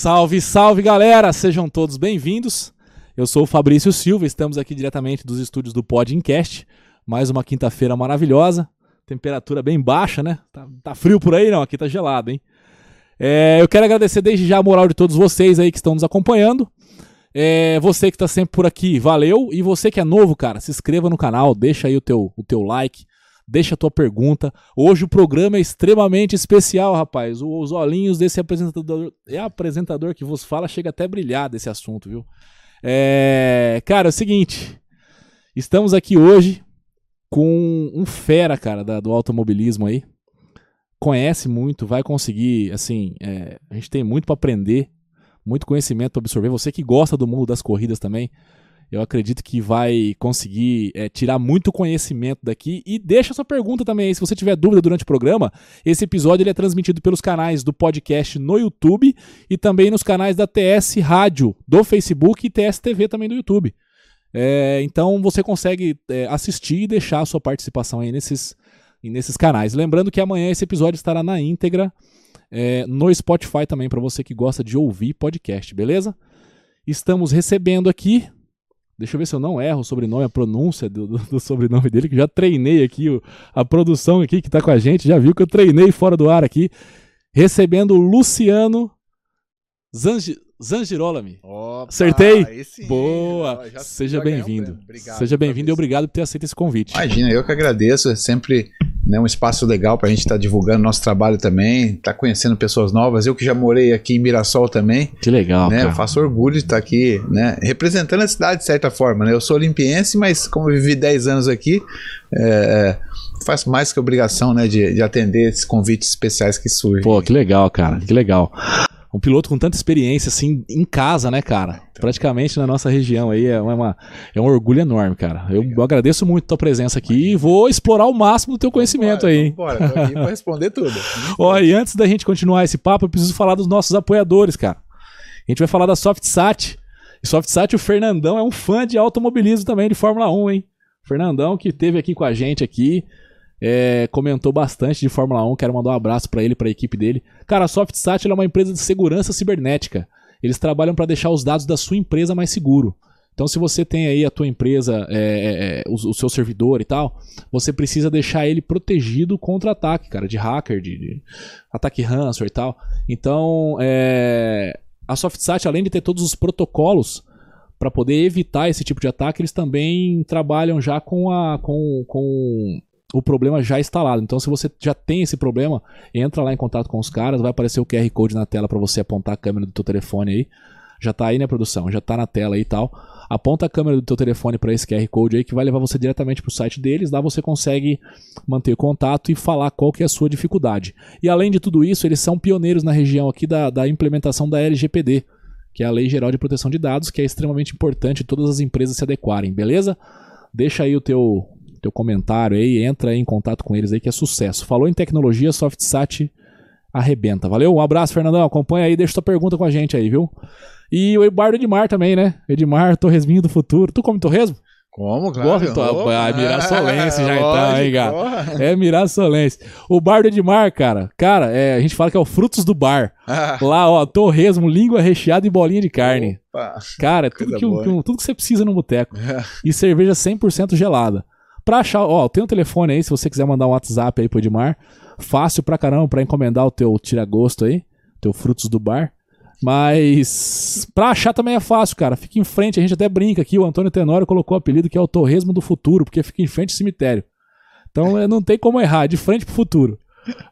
Salve, salve galera! Sejam todos bem-vindos. Eu sou o Fabrício Silva, estamos aqui diretamente dos estúdios do Podcast. Mais uma quinta-feira maravilhosa, temperatura bem baixa, né? Tá, tá, frio por aí, não? Aqui tá gelado, hein? É, eu quero agradecer desde já a moral de todos vocês aí que estão nos acompanhando. É, você que está sempre por aqui, valeu. E você que é novo, cara, se inscreva no canal, deixa aí o teu, o teu like, deixa a tua pergunta. Hoje o programa é extremamente especial, rapaz. Os olhinhos desse apresentador, é apresentador que vos fala chega até a brilhar desse assunto, viu? É, cara, é o seguinte, estamos aqui hoje com um fera, cara, da, do automobilismo aí. Conhece muito, vai conseguir, assim, é, a gente tem muito para aprender, muito conhecimento para absorver. Você que gosta do mundo das corridas também, eu acredito que vai conseguir é, tirar muito conhecimento daqui. E deixa sua pergunta também aí, se você tiver dúvida durante o programa. Esse episódio ele é transmitido pelos canais do podcast no YouTube e também nos canais da TS Rádio do Facebook e TS TV também do YouTube. É, então você consegue é, assistir e deixar a sua participação aí nesses, nesses canais. Lembrando que amanhã esse episódio estará na íntegra é, no Spotify também, para você que gosta de ouvir podcast, beleza? Estamos recebendo aqui Deixa eu ver se eu não erro o sobrenome, a pronúncia do, do, do sobrenome dele, que já treinei aqui, o, a produção aqui que está com a gente, já viu que eu treinei fora do ar aqui, recebendo o Luciano Zangi, Zangirolami. Opa, Acertei? Boa! Já, Seja bem-vindo. Seja bem-vindo e obrigado por ter aceito esse convite. Imagina, eu que agradeço. É sempre né, um espaço legal para a gente estar tá divulgando nosso trabalho também, estar tá conhecendo pessoas novas. Eu que já morei aqui em Mirassol também. Que legal. Né, eu faço orgulho de estar tá aqui, né, representando a cidade de certa forma. Né? Eu sou olimpiense, mas como eu vivi 10 anos aqui, é, faço mais que obrigação né, de, de atender esses convites especiais que surgem. Pô, que legal, cara, que legal um piloto com tanta experiência, assim, em casa, né, cara? Então. Praticamente na nossa região aí, é, uma, é um orgulho enorme, cara. Eu, eu agradeço muito a tua presença aqui Imagina. e vou explorar o máximo do teu conhecimento bora, aí. Bora, tô aqui pra responder tudo. Ó, e antes da gente continuar esse papo, eu preciso falar dos nossos apoiadores, cara. A gente vai falar da SoftSat. E SoftSat, o Fernandão é um fã de automobilismo também, de Fórmula 1, hein? Fernandão que teve aqui com a gente aqui, é, comentou bastante de Fórmula 1. Quero mandar um abraço para ele, para a equipe dele. Cara, a SoftSat é uma empresa de segurança cibernética. Eles trabalham para deixar os dados da sua empresa mais seguro. Então, se você tem aí a tua empresa, é, é, é, o, o, seu servidor e tal, você precisa deixar ele protegido contra ataque, cara, de hacker, de, de ataque ransomware e tal. Então, é, a SoftSat, além de ter todos os protocolos para poder evitar esse tipo de ataque, eles também trabalham já com a com, com o problema já instalado. Então, se você já tem esse problema, entra lá em contato com os caras, vai aparecer o QR Code na tela para você apontar a câmera do teu telefone aí. Já tá aí, né, produção? Já tá na tela aí e tal. Aponta a câmera do teu telefone para esse QR Code aí que vai levar você diretamente pro site deles. Lá você consegue manter contato e falar qual que é a sua dificuldade. E além de tudo isso, eles são pioneiros na região aqui da, da implementação da LGPD, que é a Lei Geral de Proteção de Dados, que é extremamente importante todas as empresas se adequarem, beleza? Deixa aí o teu, teu comentário aí, entra aí em contato com eles aí que é sucesso. Falou em tecnologia, SoftSat arrebenta. Valeu? Um abraço, Fernandão. Acompanha aí, deixa tua pergunta com a gente aí, viu? E o Eduardo Edmar também, né? Edmar, torresminho do futuro. Tu come torresmo? Como, claro. Gosto, oh, ah, Mirassolense já então, hein, cara? É Mirassolense. O bar do Edmar, cara, cara, é, a gente fala que é o frutos do bar. Ah. Lá, ó, torresmo, língua recheada e bolinha de carne. Opa. Cara, é tudo que, que, tudo que você precisa no boteco. É. E cerveja 100% gelada. Pra achar, ó, tem um telefone aí, se você quiser mandar um WhatsApp aí pro Edmar. Fácil pra caramba pra encomendar o teu tira-gosto aí, teu frutos do bar. Mas pra achar também é fácil, cara. Fica em frente, a gente até brinca aqui. O Antônio Tenório colocou o apelido que é o Torresmo do Futuro, porque fica em frente ao cemitério. Então é, não tem como errar, é de frente pro futuro.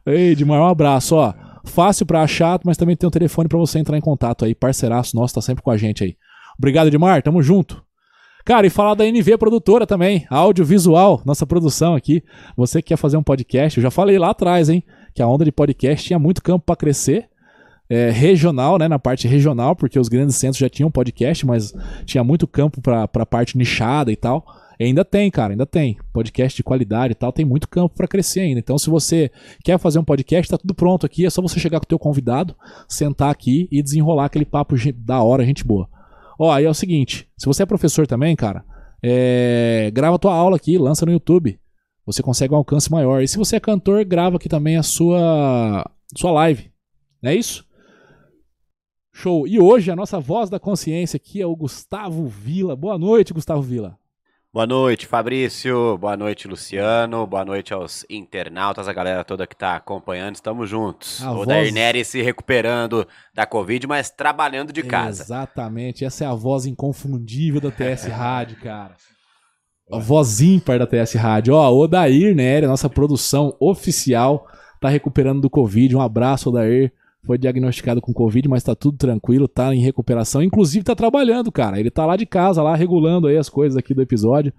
Ei, Edmar, um abraço, ó. Fácil pra achar, mas também tem um telefone para você entrar em contato aí. Parceiraço nosso, tá sempre com a gente aí. Obrigado, Edmar, tamo junto. Cara, e falar da NV Produtora também, audiovisual, nossa produção aqui. Você que quer fazer um podcast, eu já falei lá atrás, hein, que a onda de podcast tinha muito campo para crescer. É, regional, né, na parte regional, porque os grandes centros já tinham podcast, mas tinha muito campo para a parte nichada e tal. E ainda tem, cara, ainda tem. Podcast de qualidade e tal, tem muito campo para crescer ainda. Então, se você quer fazer um podcast, tá tudo pronto aqui. É só você chegar com o teu convidado, sentar aqui e desenrolar aquele papo da hora, gente boa. Ó, aí é o seguinte, se você é professor também, cara, é, grava tua aula aqui, lança no YouTube. Você consegue um alcance maior. E se você é cantor, grava aqui também a sua sua live. Não é isso? Show. E hoje a nossa voz da consciência aqui é o Gustavo Vila. Boa noite, Gustavo Vila. Boa noite, Fabrício. Boa noite, Luciano. Boa noite aos internautas, a galera toda que está acompanhando. Estamos juntos. A o voz- Dair Nery se recuperando da Covid, mas trabalhando de casa. Exatamente. Essa é a voz inconfundível da TS Rádio, cara. A voz ímpar da TS Rádio. Ó, o Odair Nery, a nossa produção oficial, tá recuperando do Covid. Um abraço, Odair. Foi diagnosticado com Covid, mas tá tudo tranquilo, tá em recuperação. Inclusive tá trabalhando, cara. Ele tá lá de casa, lá regulando aí as coisas aqui do episódio.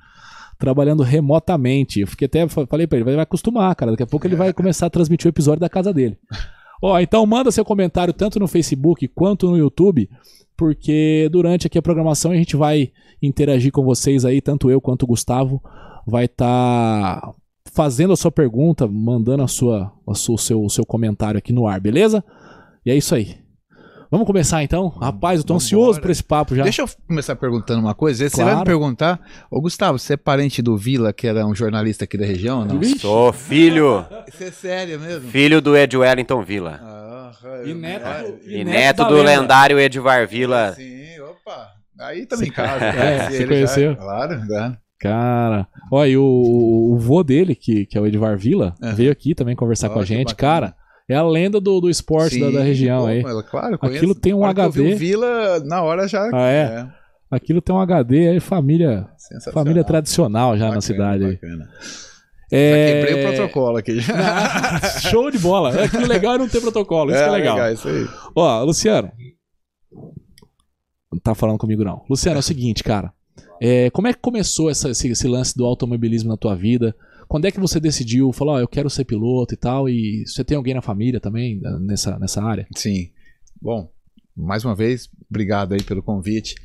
Trabalhando remotamente. Eu fiquei até, falei pra ele, vai acostumar, cara. Daqui a pouco ele vai começar a transmitir o episódio da casa dele. Ó, então manda seu comentário tanto no Facebook quanto no YouTube, porque durante aqui a programação a gente vai interagir com vocês aí, tanto eu quanto o Gustavo vai estar fazendo a sua pergunta, mandando a sua, a sua- o, seu, o seu comentário aqui no ar, beleza? E é isso aí. Vamos começar então? Rapaz, eu tô Vambora. ansioso por esse papo já. Deixa eu começar perguntando uma coisa. Você Claro. vai me perguntar, ô Gustavo, você é parente do Vila, que era um jornalista aqui da região? Não? Vixe. Sou filho, Isso é sério mesmo? filho do Ed Wellington Villa. Ah, E neto, é, E neto do lendário Edvar Villa. Sim, opa. Aí também em casa. É, conheci você ele já. conheceu? Claro, claro. Cara, ó, e o, o vô dele, que, que é o Edvar Villa, Aham. veio aqui também conversar Ó, com a gente. Cara, é a lenda do, do esporte da, da Sim, região pô, aí. Claro, eu conheço. Aquilo tem um Na eu HD. o Vila, na hora já. Ah, é? Aquilo tem um HD aí, família, sensacional. família tradicional já na Bacana, cidade aí. bacana. É... Já quebrei o protocolo aqui. Show de bola. É que o legal é não ter protocolo, isso que é legal. isso aí. Ó, Luciano. Não tá falando comigo, não. Luciano, é o seguinte, cara. É, como é que começou essa- esse, esse lance do automobilismo na tua vida? Quando é que você decidiu, falou, ó, eu quero ser piloto e tal? E você tem alguém na família também né, nessa, nessa área? Sim. Bom, mais uma vez, obrigado aí pelo convite.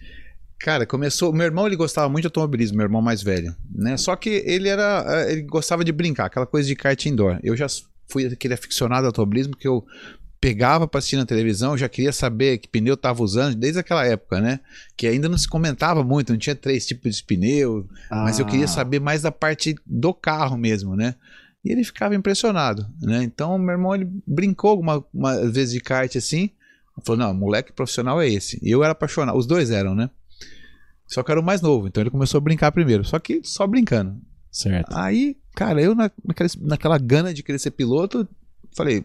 Cara, começou. Meu irmão ele gostava muito de automobilismo, meu irmão mais velho, né? Só que ele era, eh, ele gostava de brincar, aquela coisa de kart indoor. Eu já fui aquele aficionado ao automobilismo que eu pegava para assistir na televisão, já queria saber que pneu tava usando desde aquela época, né? Que ainda não se comentava muito, não tinha três tipos de pneu, mas eu Ah. queria saber mais da parte do carro mesmo, né? E ele ficava impressionado, né? Então, meu irmão ele brincou alguma uma vez de kart assim, falou: "Não, moleque profissional é esse". E eu era apaixonado, os dois eram, né? Só que era o mais novo, então ele começou a brincar primeiro, só que só brincando. Certo. Aí, cara, eu na, naquela, naquela gana de querer ser piloto, falei,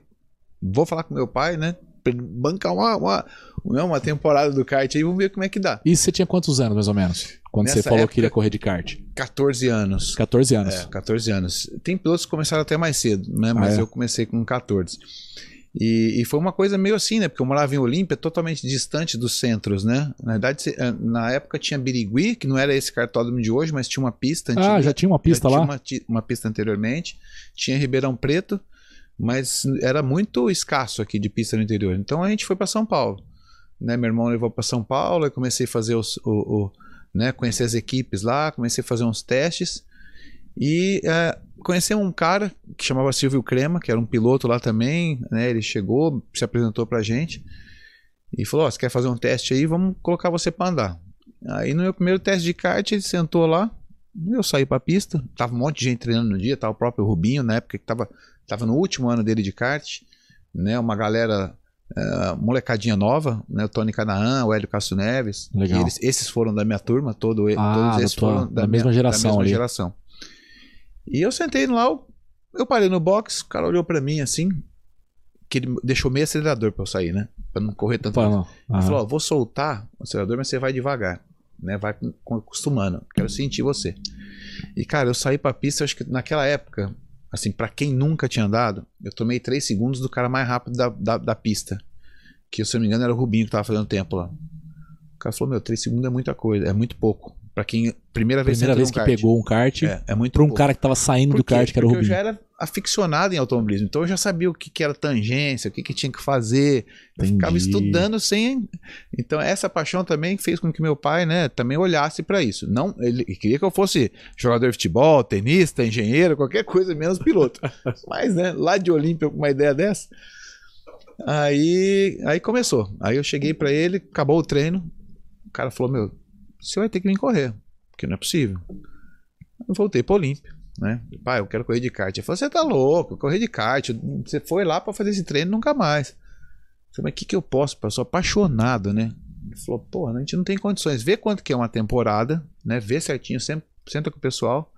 vou falar com meu pai, né? Bancar uma, uma, né, uma temporada do kart aí, vamos ver como é que dá. E você tinha quantos anos, mais ou menos? Quando você Nessa falou época- que iria correr de kart? 14 anos. 14 anos. É, 14 anos. Tem pilotos que começaram até mais cedo, né? Mas Ah, é? eu comecei com 14. E, e foi uma coisa meio assim, né? Porque eu morava em Olímpia, totalmente distante dos centros, né? Na verdade, eh, na época tinha Birigui, que não era esse cartódromo de hoje, mas tinha uma pista antiga. Ah, já tinha uma pista Já lá? Tinha uma, uma pista anteriormente. Tinha Ribeirão Preto, mas era muito escasso aqui de pista no interior. Então a gente foi para São Paulo. Né? Meu irmão levou para São Paulo, eu comecei a fazer os, o, o- né? conhecer as equipes lá, comecei a fazer uns testes. E é, conheci um cara que chamava Silvio Crema, que era um piloto lá também. Né? Ele chegou, se apresentou pra gente e falou: Ó, você quer fazer um teste aí? Vamos colocar você para andar. Aí no meu primeiro teste de kart, ele sentou lá. Eu saí pra pista, tava um monte de gente treinando no dia, tava o próprio Rubinho, na época que tava, tava no último ano dele de kart, né? Uma galera, eh, molecadinha nova, né? O Tony Canaan, o Hélio Castro Neves. Legal. Eles- esses foram da minha turma, todo, Ah, todos da esses tua- foram da mesma geração mesma ali. geração. E eu sentei lá, eu, eu parei no box, o cara olhou pra mim assim, que ele deixou meio acelerador pra eu sair, né? Pra não correr tanto. Não. Ele falou, ó, vou soltar o acelerador, mas você vai devagar, né? Vai acostumando. Quero sentir você. E, cara, eu saí pra pista, acho que naquela época, assim, pra quem nunca tinha andado, eu tomei 3 segundos do cara mais rápido da, da, da pista. Que, se eu não me engano, era o Rubinho que tava fazendo tempo lá. O cara falou, meu, 3 segundos é muita coisa, é muito pouco. Pra quem, primeira vez, Primeira vez que kart. pegou um kart É, é muito pra um pouco. cara que tava saindo do kart, que era o Porque eu Rubinho. já era aficionado em automobilismo, então eu já sabia o que, que era tangência, o que, que tinha que fazer. Eu ficava estudando sem. Então, essa paixão também fez com que meu pai, né, também olhasse para isso. Não, ele queria que eu fosse jogador de futebol, tenista, engenheiro, qualquer coisa, menos piloto. Mas, né, lá de Olímpia, com uma ideia dessa. Aí, aí começou. Aí eu cheguei para ele, acabou o treino. O cara falou: Meu, você vai ter que vir correr, porque não é possível. Eu voltei para Olímpia. Né? Pai, eu quero correr de kart. Ele falou: Você tá louco, correr de kart. Você foi lá para fazer esse treino nunca mais. falei, mas o que, que eu posso? Eu sou apaixonado, né? Ele falou, pô, a gente não tem condições. Vê quanto que é uma temporada, né? Vê certinho, sempre, senta com o pessoal.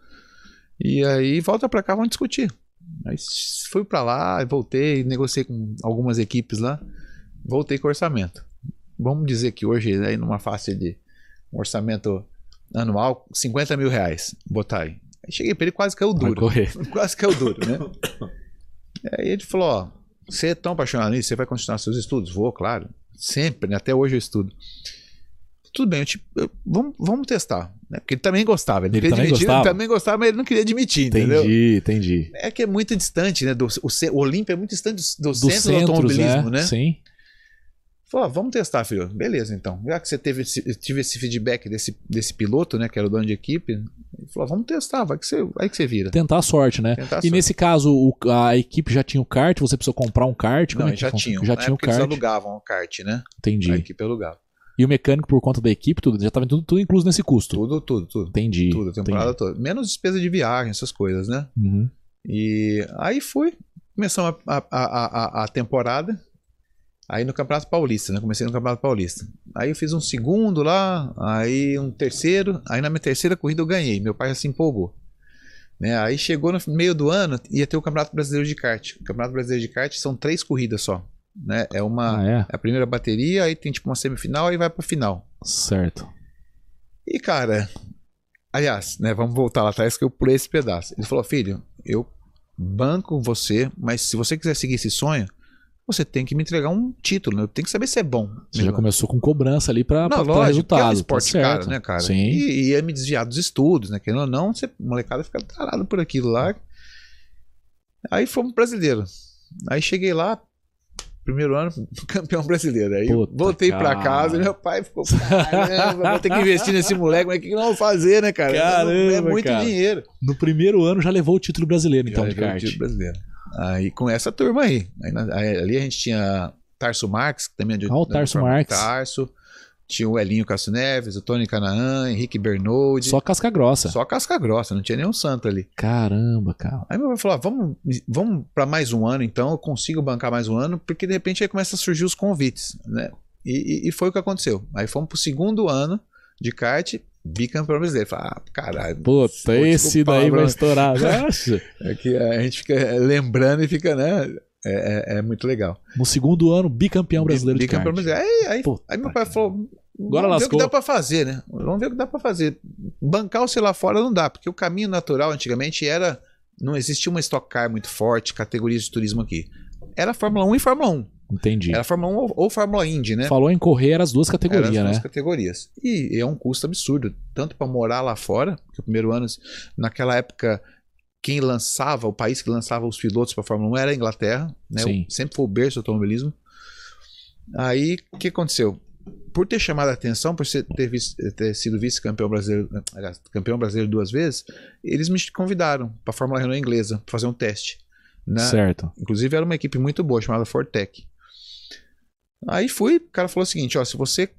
E aí volta pra cá, vamos discutir. Aí fui pra lá, voltei, negociei com algumas equipes lá, voltei com orçamento. Vamos dizer que hoje, aí numa faixa de um orçamento anual, 50 mil reais, botar aí. Aí cheguei pra ele, quase caiu duro. Quase caiu duro, né? Aí ele falou, ó, você é tão apaixonado nisso, você vai continuar seus estudos? Vou, claro. Sempre, né? Até hoje eu estudo. Tudo bem, eu te- eu- vamos, vamos testar. Né? Porque ele também gostava. Ele, Ele queria também admitir, gostava? ele também gostava, mas ele não queria admitir, entendeu? Entendi, entendi. É que é muito distante, né? Do, o, o Olímpia é muito distante do, do Do centro do centro, automobilismo, é, né? Sim. Falou, ó, vamos testar, filho. Beleza, então. Já que você teve esse, tive esse feedback desse, desse piloto, né? Que era o dono de equipe. Ele falou, vamos testar, vai que você, vai que você vira. Tentar a sorte, né? Tentar E sorte. nesse caso, o- a equipe já tinha o kart, você precisou comprar um kart? Como Não, é que já tinham. Já tinha o época Eles kart. alugavam o kart, né? Entendi. A equipe alugava. E o mecânico, por conta da equipe, tudo, já estava tudo, tudo incluso nesse custo. Tudo, tudo, tudo. Entendi. Tudo, a temporada toda. Menos despesa de viagem, essas coisas, né? entendi. Uhum. E aí fui. Começamos a, a, a- a temporada. Aí no Campeonato Paulista, né? Comecei no Campeonato Paulista. Aí eu fiz um segundo lá, aí um terceiro. Aí na minha terceira corrida eu ganhei. Meu pai já se empolgou. Né? Aí chegou no meio do ano, ia ter o Campeonato Brasileiro de Kart. O Campeonato Brasileiro de Kart são três corridas só. Né? É uma. Ah, é? é a primeira bateria, aí tem tipo uma semifinal, aí vai pra final. Certo. E, cara, aliás, né, vamos voltar lá atrás que eu pulei esse pedaço. Ele falou, filho, eu banco você, mas se você quiser seguir esse sonho, você tem que me entregar um título, né? Eu tenho que saber se é bom. Você já começou com cobrança ali pra, pra, pra lógico, porque é um resultado. esporte tá caro, né, cara? Sim. E e ia me desviar dos estudos, né? Querendo ou não, você, molecada fica tarado por aquilo lá. Aí fomos brasileiro. Aí cheguei lá, primeiro ano, campeão brasileiro. Aí Puta, voltei pra cara. casa e meu pai ficou, caramba, vou ter que investir nesse moleque, mas o que nós vamos fazer, né, cara? é Caramba, muito cara. dinheiro. No primeiro ano já levou o título brasileiro, então, Já de levei o kart. título brasileiro. Aí com essa turma aí. Aí aí ali a gente tinha Tarso Marques, que também é de o da Tarso Marques. Tarso. Tinha o Elinho Castro Neves, o Tony Canaã, Henrique Bernoldi. Só casca grossa. Só casca grossa, não tinha nenhum santo ali. Caramba, cara. Aí meu pai falou: ah, vamos, vamos para mais um ano, então eu consigo bancar mais um ano, porque de repente aí começa a surgir os convites, né? E, e- e foi o que aconteceu. Aí fomos pro segundo ano de kart, bicampeão brasileiro. Falei, ah, caralho. Puta, vou esse daí vai mano. estourar. Nossa. É que a gente fica lembrando e fica, né? É, é- é muito legal. No segundo ano, bicampeão brasileiro de Bicampeão brasileiro. Aí, aí, Puta aí meu pai falou: Agora vamos ver o lascou. que dá pra fazer, né? Vamos ver o que dá pra fazer. Bancar o sei lá fora não dá, porque o caminho natural antigamente era. Não existia uma Stock Car muito forte, categorias de turismo aqui. Era Fórmula 1 e Fórmula 1. Entendi. Era Fórmula 1 ou, ou Fórmula Indy, né? Falou em correr, eram as duas categorias, as duas né? categorias. E é um custo absurdo, tanto para morar lá fora, porque o primeiro ano, naquela época, quem lançava, o país que lançava os pilotos para Fórmula 1 era a Inglaterra, né? Sim. Sempre foi o berço do automobilismo. Aí, o que aconteceu? Por ter chamado a atenção, por ser- ter, vis- ter sido vice-campeão brasileiro, aliás, campeão brasileiro duas vezes, eles me convidaram para a Fórmula Renault inglesa para fazer um teste. Né? Certo. Inclusive era uma equipe muito boa, chamada Fortec. Aí fui, o cara falou o seguinte, ó, se você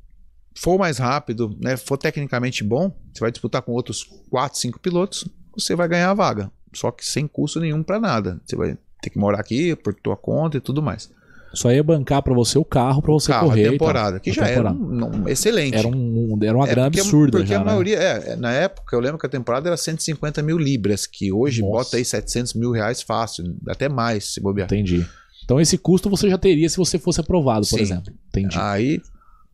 for mais rápido, né, for tecnicamente bom, você vai disputar com outros 4, 5 pilotos, você vai ganhar a vaga. Só que sem custo nenhum pra nada. Você vai ter que morar aqui por tua conta e tudo mais. Só ia bancar pra você o carro pra você Carro, correr. a temporada, que A já temporada. era um, um- excelente. Era, um, era uma É, grana porque- absurda Porque já, a né? maioria, é, na época, eu lembro que a temporada era 150 mil libras, que hoje Nossa. bota aí 700 mil reais fácil, até mais, se bobear. Entendi. Então esse custo você já teria se você fosse aprovado, por Sim. exemplo. Entendi. Aí,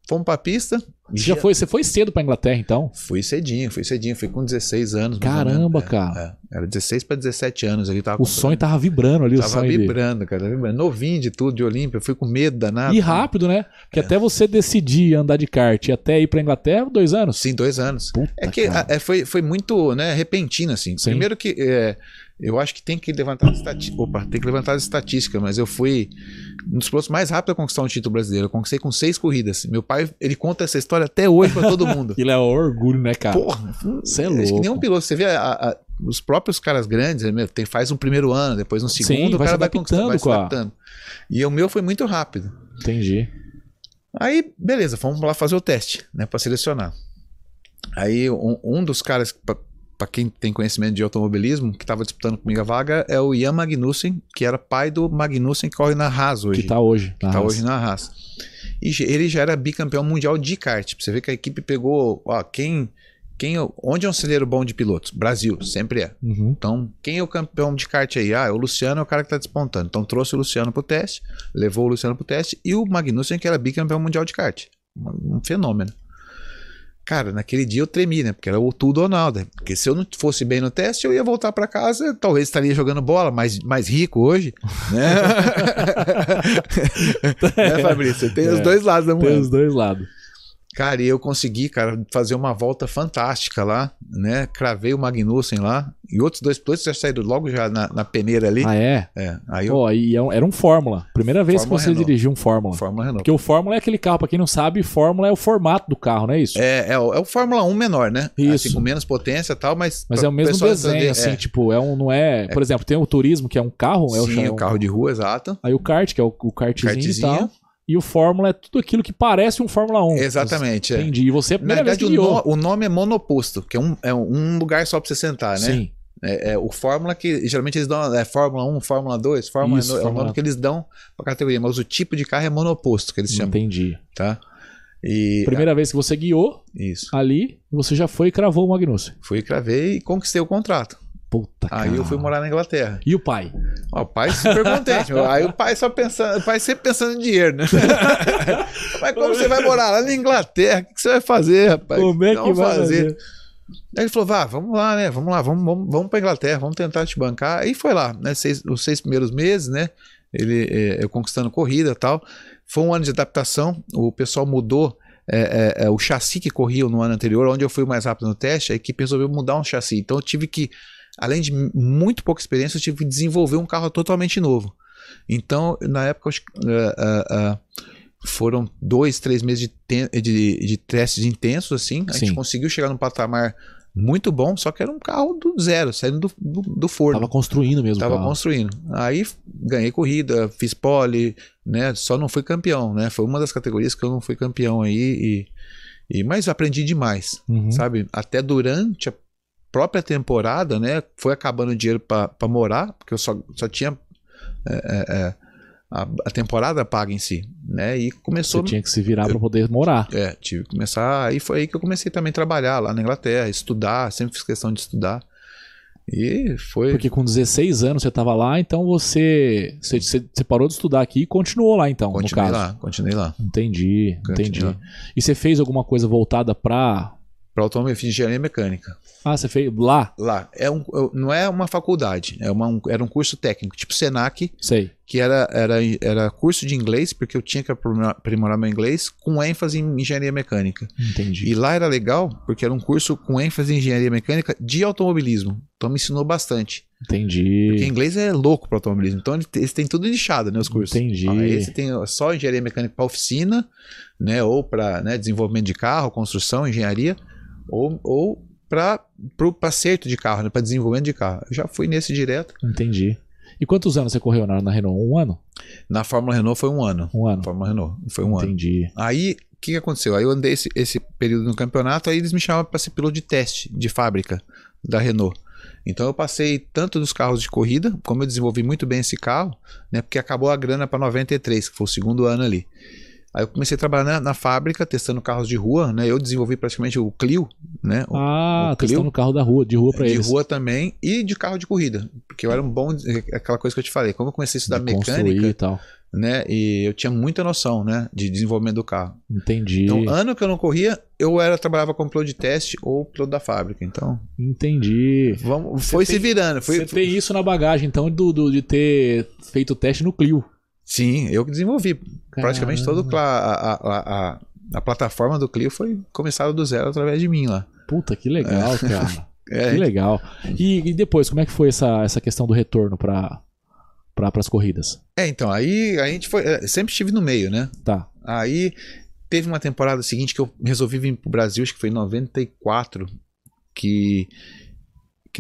fomos pra pista. Você já foi, você foi cedo pra Inglaterra, então? Fui cedinho, fui cedinho, fui com 16 anos. Caramba. É, cara. é. Era 16 para 17 anos ali. Tava O sonho tava vibrando ali, o tava sonho de... vibrando, cara. tava vibrando. Novinho de tudo, de Olímpia. Fui com medo danado. E rápido, né? Porque até você decidir andar de kart e até ir pra Inglaterra, dois anos. Sim, dois anos. Puta, É que cara. a- é, foi, foi muito né, repentino, assim. Sim. Primeiro que é, eu acho que tem que levantar as estatísticas. Opa, tem que levantar as estatísticas, mas eu fui um dos pilotos mais rápidos a conquistar um título brasileiro. Eu conquistei com seis corridas. Meu pai, ele conta essa história até hoje pra todo mundo. Aquilo é orgulho, né, cara? Porra, Cê é acho que louco. nenhum piloto. Você vê a- a- os próprios caras grandes, meu, tem, faz um primeiro ano, depois um Sim, segundo, vai o cara vai conquistando, vai se adaptando. E o meu foi muito rápido. Entendi. Aí, beleza, fomos lá fazer o teste, né, pra selecionar. Aí, um, um dos caras, pra- para quem tem conhecimento de automobilismo, que estava disputando comigo a vaga, é o Ian Magnussen, que era pai do Magnussen que corre na Haas hoje. Que tá hoje. Que tá hoje na Haas. E ele já era bicampeão mundial de kart. Você ver que a equipe pegou, ó, quem quem, onde é um celeiro bom de pilotos? Brasil, sempre é. Uhum. Então, quem é o campeão de kart aí? Ah, o Luciano é o cara que está despontando. Então, trouxe o Luciano pro teste, levou o Luciano pro teste e o Magnussen, que era bicampeão mundial de kart. Um fenômeno. Cara, naquele dia eu tremi, né? Porque era o tudo ou nada. Porque se eu não fosse bem no teste, eu ia voltar para casa, talvez estaria jogando bola, mais, mais rico hoje, né? né, Fabrício? Tem é, os dois lados da moeda. Tem os dois lados. Cara, e eu consegui, cara, fazer uma volta fantástica lá, né? Cravei o Magnussen lá. E outros dois pilotos já saíram logo já na, na peneira ali. Ah, é? É. Aí eu... Pô, e é era um Fórmula. Primeira vez Fórmula que você Renault. dirigiu um Fórmula. Fórmula Renault. Porque o Fórmula é aquele carro, pra quem não sabe, Fórmula é o formato do carro, não é isso? É, é, o, é o Fórmula 1 menor, né? Isso. Assim, com menos potência e tal, mas... Mas é o mesmo desenho, entender, assim, é. tipo, é um, não é... Por exemplo, tem o turismo, que é um carro. É Sim, o, o carro de rua, exato. Aí o kart, que é o, o kartzinho, kartzinho. e tal. E o Fórmula é tudo aquilo que parece um Fórmula 1. Exatamente. É. Entendi. E você é a primeira Na verdade, vez que o, no, o nome é monoposto, que é um, é um lugar só para você sentar, né? Sim. É, é, o Fórmula que geralmente eles dão é Fórmula 1, Fórmula 2, Fórmula Isso, é, Fórmula... o nome que eles dão para categoria, mas o tipo de carro é monoposto que eles chamam. Entendi. Tá? E, Primeira vez que você guiou isso. ali, você já foi e cravou o Magnussen. Fui, cravei e conquistei o contrato. Puta Aí cara. eu fui morar na Inglaterra. E o pai? Ó, o pai super contente. Aí o pai só pensando, o pai sempre pensando em dinheiro, né? Mas como você vai morar lá na Inglaterra? O que você vai fazer, rapaz? Como é que vai fazer? fazer? Aí ele falou: vá, vamos lá, né? Vamos lá, vamos, vamos, vamos pra Inglaterra, vamos tentar te bancar. Aí foi lá, né? Seis, os seis primeiros meses, né? Ele, é, eu conquistando corrida e tal. Foi um ano de adaptação, o pessoal mudou. É, é, é, o chassi que corria no ano anterior, onde eu fui mais rápido no teste, a equipe resolveu mudar um chassi. Então eu tive que além de muito pouca experiência, eu tive que desenvolver um carro totalmente novo. Então, na época, uh, uh, uh, foram dois, três meses de, de, de testes intensos, assim. A Sim. gente conseguiu chegar num patamar muito bom, só que era um carro do zero, saindo do, do, do forno. Tava construindo mesmo. Tava construindo. Aí ganhei corrida, fiz pole, né? Só não fui campeão, né? Foi uma das categorias que eu não fui campeão aí e, e mas aprendi demais, uhum. sabe? Até durante a própria temporada, né, foi acabando o dinheiro para morar, porque eu só, só tinha é, é, é, a, a, temporada paga em si, né, e começou... Você tinha que se virar para poder morar. É, tive que começar, aí foi aí que eu comecei também a trabalhar lá na Inglaterra, estudar, sempre fiz questão de estudar. E foi. Porque com 16 anos você estava lá, então você, você, você, parou de estudar aqui e continuou lá, então. Continuei no caso. lá, continuei lá. Entendi, continuei entendi. Lá. E você fez alguma coisa voltada para para automobilismo, fiz engenharia mecânica. Ah, você fez lá? Lá. É um, não é uma faculdade, é uma, um, era um curso técnico, tipo Senac. Sei. Que era, era, era curso de inglês, porque eu tinha que aprimorar meu inglês, com ênfase em engenharia mecânica. Entendi. E lá era legal, porque era um curso com ênfase em engenharia mecânica de automobilismo. Então me ensinou bastante. Entendi. Porque inglês é louco para automobilismo. Então eles têm tudo lixado, né, os cursos. Entendi. Aí você tem só engenharia mecânica para oficina, né, ou para né, desenvolvimento de carro, construção, engenharia ou, ou para o acerto de carro, né, para desenvolvimento de carro. Eu já fui nesse direto. Entendi. E quantos anos você correu na, na Renault? Um ano? Na Fórmula Renault foi um ano. Um ano. Fórmula Renault foi um Entendi. ano. Entendi. Aí, o que, que aconteceu? Aí eu andei esse, esse período no campeonato, aí eles me chamavam para ser piloto de teste de fábrica da Renault. Então eu passei tanto dos carros de corrida, como eu desenvolvi muito bem esse carro, né, porque acabou a grana para 93, que foi o segundo ano ali. Aí eu comecei a trabalhar na, na, fábrica, testando carros de rua, né? Eu desenvolvi praticamente o Clio, né? O, ah, o Clio, testando carro da rua, de rua para eles. De rua também e de carro de corrida, porque eu era um bom, aquela coisa que eu te falei, como eu comecei a estudar de mecânica e tal. Né? E eu tinha muita noção, né, de desenvolvimento do carro. Entendi. Então, ano que eu não corria, eu era trabalhava como piloto de teste ou piloto da fábrica, então. Entendi. Vamos, foi se virando, foi Você tem isso na bagagem então do, do de ter feito o teste no Clio. Sim, eu que desenvolvi. Caramba. Praticamente todo a, a, a, a, plataforma do Clio foi começada do zero através de mim lá. Puta, que legal, é. cara. É. Que legal. E, e, depois, como é que foi essa, essa questão do retorno para para as corridas? É, então, aí a gente foi. É, sempre estive no meio, né? Tá. Aí teve uma temporada seguinte que eu resolvi vir pro Brasil, acho que foi em 94, que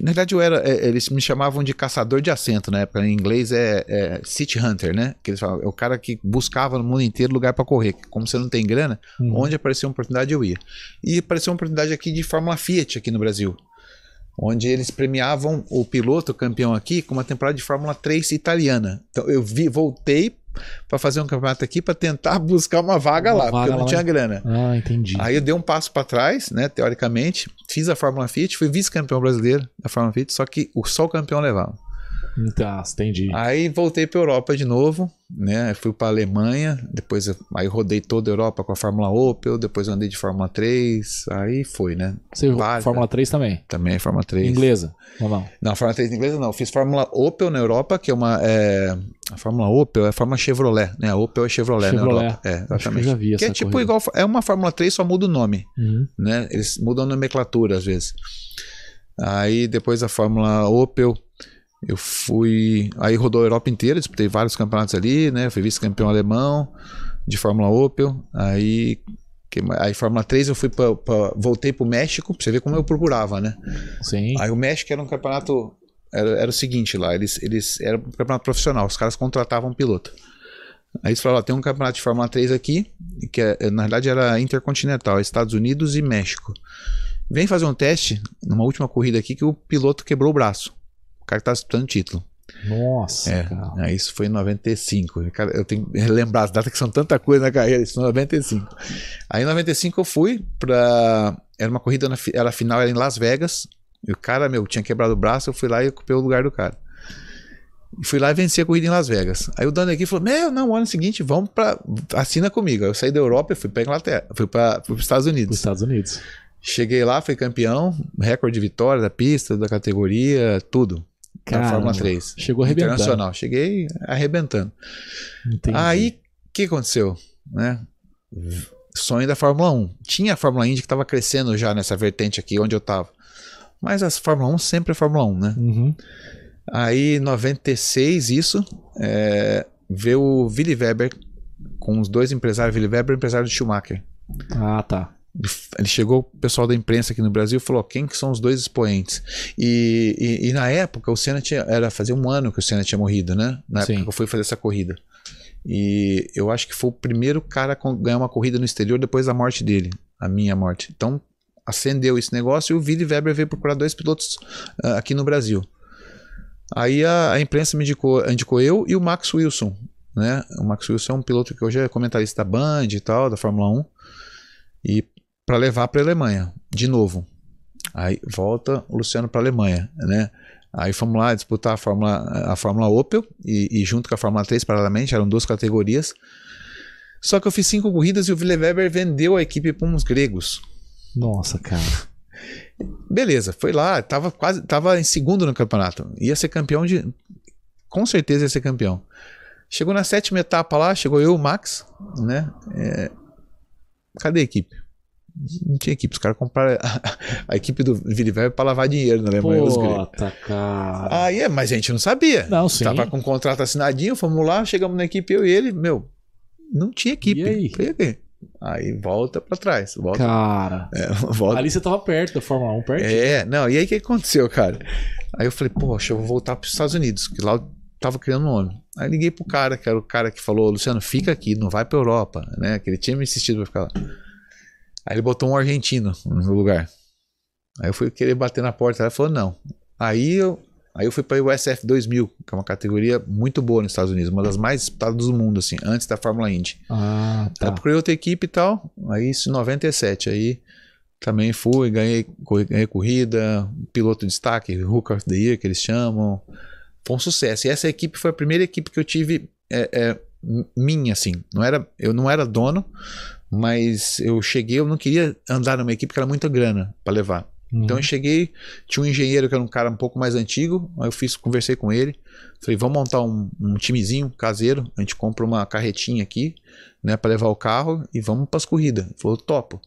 na verdade eu era, é, eles me chamavam de caçador de assento na época. Em inglês é, é City Hunter, né? Que eles falam, é o cara que buscava no mundo inteiro lugar para correr. Como você não tem grana, uhum. onde apareceu uma oportunidade eu ia. E apareceu uma oportunidade aqui de Fórmula Fiat aqui no Brasil. onde eles premiavam o piloto campeão aqui com uma temporada de Fórmula 3 italiana. Então eu vi, voltei para fazer um campeonato aqui para tentar buscar uma vaga Uma lá, vaga porque eu não lá, tinha né? grana. Ah, entendi. Aí eu dei um passo para trás, né, teoricamente, fiz a Fórmula Fit, fui vice-campeão brasileiro da Fórmula Fit, só que o só o campeão levava. Então, entendi. Aí voltei para Europa de novo, né? Fui para Alemanha, depois eu, aí rodei toda a Europa com a Fórmula Opel, depois andei de Fórmula 3, aí foi, né? Você Várias, Fórmula 3 também? Também Fórmula 3. Inglesa? Ou não? Não, Fórmula 3 inglesa não. Fiz Fórmula Opel na Europa, que é uma. É, a Fórmula Opel é a Fórmula Chevrolet, né? A Opel é Chevrolet, na Chevrolet. Europa. É, que eu exatamente. já vi que essa é tipo corrida. igual. É uma Fórmula 3, só muda o nome, Uhum. né? Eles mudam a nomenclatura às vezes. Aí depois a Fórmula Opel, eu fui. Aí rodou a Europa inteira, disputei vários campeonatos ali, né? Fui vice-campeão alemão de Fórmula Opel. Aí. que? Aí Fórmula 3 eu fui pra, pra- voltei pro México, pra você ver como eu procurava, né? Sim. Aí o México era um campeonato. Era, era o seguinte lá, eles, eles. Era um campeonato profissional, os caras contratavam um piloto. Aí eles falaram: ó, tem um campeonato de Fórmula 3 aqui, que é- na verdade era intercontinental, Estados Unidos e México. Vem fazer um teste numa última corrida aqui que o piloto quebrou o braço. O cara que tá disputando o título. Nossa, É, cara. aí isso foi em 95. Cara, eu tenho que relembrar as datas que são tanta coisa na carreira, isso foi em 95. Aí em 95 eu fui pra. Era uma corrida, na, era a final, era em Las Vegas. E o cara, meu, tinha quebrado o braço, eu fui lá e ocupei o lugar do cara. E fui lá e venci a corrida em Las Vegas. Aí o dono aqui falou: Meu, não, ano seguinte, vamos pra. Assina comigo. Aí eu saí da Europa e fui pra Inglaterra, fui para os Estados Dos Unidos. Estados Unidos. Cheguei lá, fui campeão, recorde de vitória da pista, da categoria, tudo. Na. Fórmula 3. Chegou arrebentando. Internacional. Cheguei arrebentando. Entendi. Aí, o que aconteceu? Né? Sonho da Fórmula 1. Tinha a Fórmula Indy que estava crescendo já nessa vertente aqui onde eu estava. Mas a Fórmula 1 sempre é Fórmula 1, né? Uhum. Aí, 96, isso, é, veio o Willy Weber com os dois empresários, Willy Weber e o empresário do Schumacher. Ah, tá. Ele- chegou, o pessoal da imprensa aqui no Brasil falou: quem que são os dois expoentes? E, e, e na época o Senna tinha. Era fazia um ano que o Senna tinha morrido, né? Na época Sim. que eu fui fazer essa corrida. E eu acho que foi o primeiro cara a ganhar uma corrida no exterior depois da morte dele, a minha morte. Então acendeu esse negócio e o Willy Weber veio procurar dois pilotos ah, aqui no Brasil. Aí a, a imprensa me indicou, indicou eu e o Max Wilson. Né? O Max Wilson é um piloto que hoje é comentarista da Band e tal, da Fórmula 1. E para levar para Alemanha, de novo. Aí volta o Luciano para Alemanha, né? Aí fomos lá disputar a Fórmula, a Fórmula Opel e, e junto com a Fórmula 3 paralelamente, eram duas categorias. Só que eu fiz cinco corridas e o Ville Weber vendeu a equipe para uns gregos. Nossa, cara. Beleza, foi lá, tava quase, tava em segundo no campeonato. Ia ser campeão de. Com certeza ia ser campeão. Chegou na sétima etapa lá, chegou eu, o Max, né? É, Cadê a equipe? Não tinha equipe, os caras compraram a, a equipe do Viliver para lavar dinheiro na Alemanha. Puta, cara. Aí, é, mas a gente não sabia. Não, sim. Tava com o contrato assinadinho, fomos lá, chegamos na equipe, eu e ele, meu, não tinha equipe. E aí? Falei, "E Aí volta pra trás, volta, Cara. é, volta Ali você tava perto da Fórmula 1, perto. é, não, e aí o que aconteceu, cara? Aí eu falei, poxa, eu vou voltar para os Estados Unidos, que lá eu tava criando um nome. Aí liguei pro cara, que era o cara que falou, Luciano, fica aqui, não vai pra Europa, né? Que ele tinha me insistido pra ficar lá. Aí ele botou um argentino no lugar. Aí eu fui querer bater na porta, ela falou, não. Aí eu, aí eu fui pra USF 2000, que é uma categoria muito boa nos Estados Unidos, uma das mais disputadas do mundo, assim, antes da Fórmula Indy. Ah, Aí tá. eu procurei outra equipe e tal. Aí isso em 97. Aí também fui, ganhei, ganhei corrida, piloto de destaque, Hook of the Year, que eles chamam. Foi um sucesso. E essa equipe foi a primeira equipe que eu tive é, é, minha, assim. Não era, eu não era dono, mas eu cheguei, eu não queria andar numa equipe que era muita grana para levar. Uhum. Então eu cheguei, tinha um engenheiro que era um cara um pouco mais antigo, aí eu fiz, conversei com ele, falei, vamos montar um, um timezinho caseiro, a gente compra uma carretinha aqui, né, para levar o carro e vamos para as corridas. Ele falou, topo.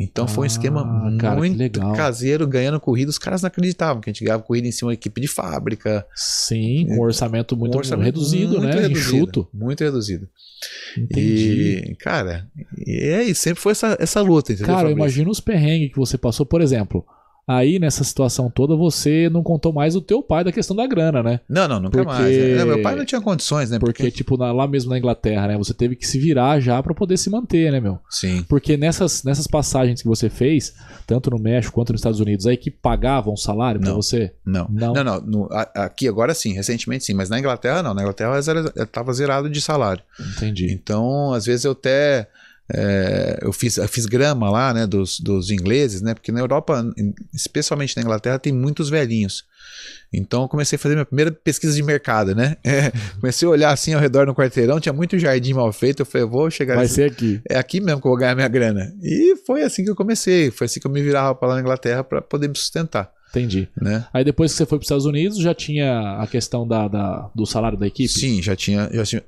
Então foi um Ah, esquema cara, que muito caseiro, ganhando corrida, os caras não acreditavam que a gente ganhava corrida em cima da equipe de fábrica, Sim, com um orçamento muito um orçamento reduzido, muito né? reduzido, Enxuto. Muito reduzido. Entendi. E, cara, e é isso, sempre foi essa, essa luta, entendeu? Cara, eu imagino os perrengues que você passou, por exemplo. Aí, nessa situação toda, você não contou mais o teu pai da questão da grana, né? Não, não, nunca Porque- mais. né? Meu pai não tinha condições, né? Porque, tipo, na- lá mesmo na Inglaterra, né? Você teve que se virar já pra poder se manter, né, meu? Sim. Porque nessas, nessas passagens que você fez, tanto no México quanto nos Estados Unidos, a equipe pagava um salário Não. você? Não. Não. Não, não. no- aqui agora sim, recentemente sim, mas na Inglaterra não. Na Inglaterra eu estava zerado de salário. Entendi. Então, às vezes eu até. É, eu, fiz, eu fiz grama lá, né, dos, dos ingleses, né, porque na Europa, especialmente na Inglaterra, tem muitos velhinhos. Então, eu comecei a fazer minha primeira pesquisa de mercado, né? É, comecei a olhar assim ao redor no quarteirão, tinha muito jardim mal feito. Eu falei, eu vou chegar Vai nesse- ser aqui. é aqui mesmo que eu vou ganhar minha grana. E foi assim que eu comecei. Foi assim que eu me virava para lá na Inglaterra para poder me sustentar, Entendi. né? Aí depois que você foi para os Estados Unidos, já tinha a questão da, da- do salário da equipe? Sim, já tinha, já tinha.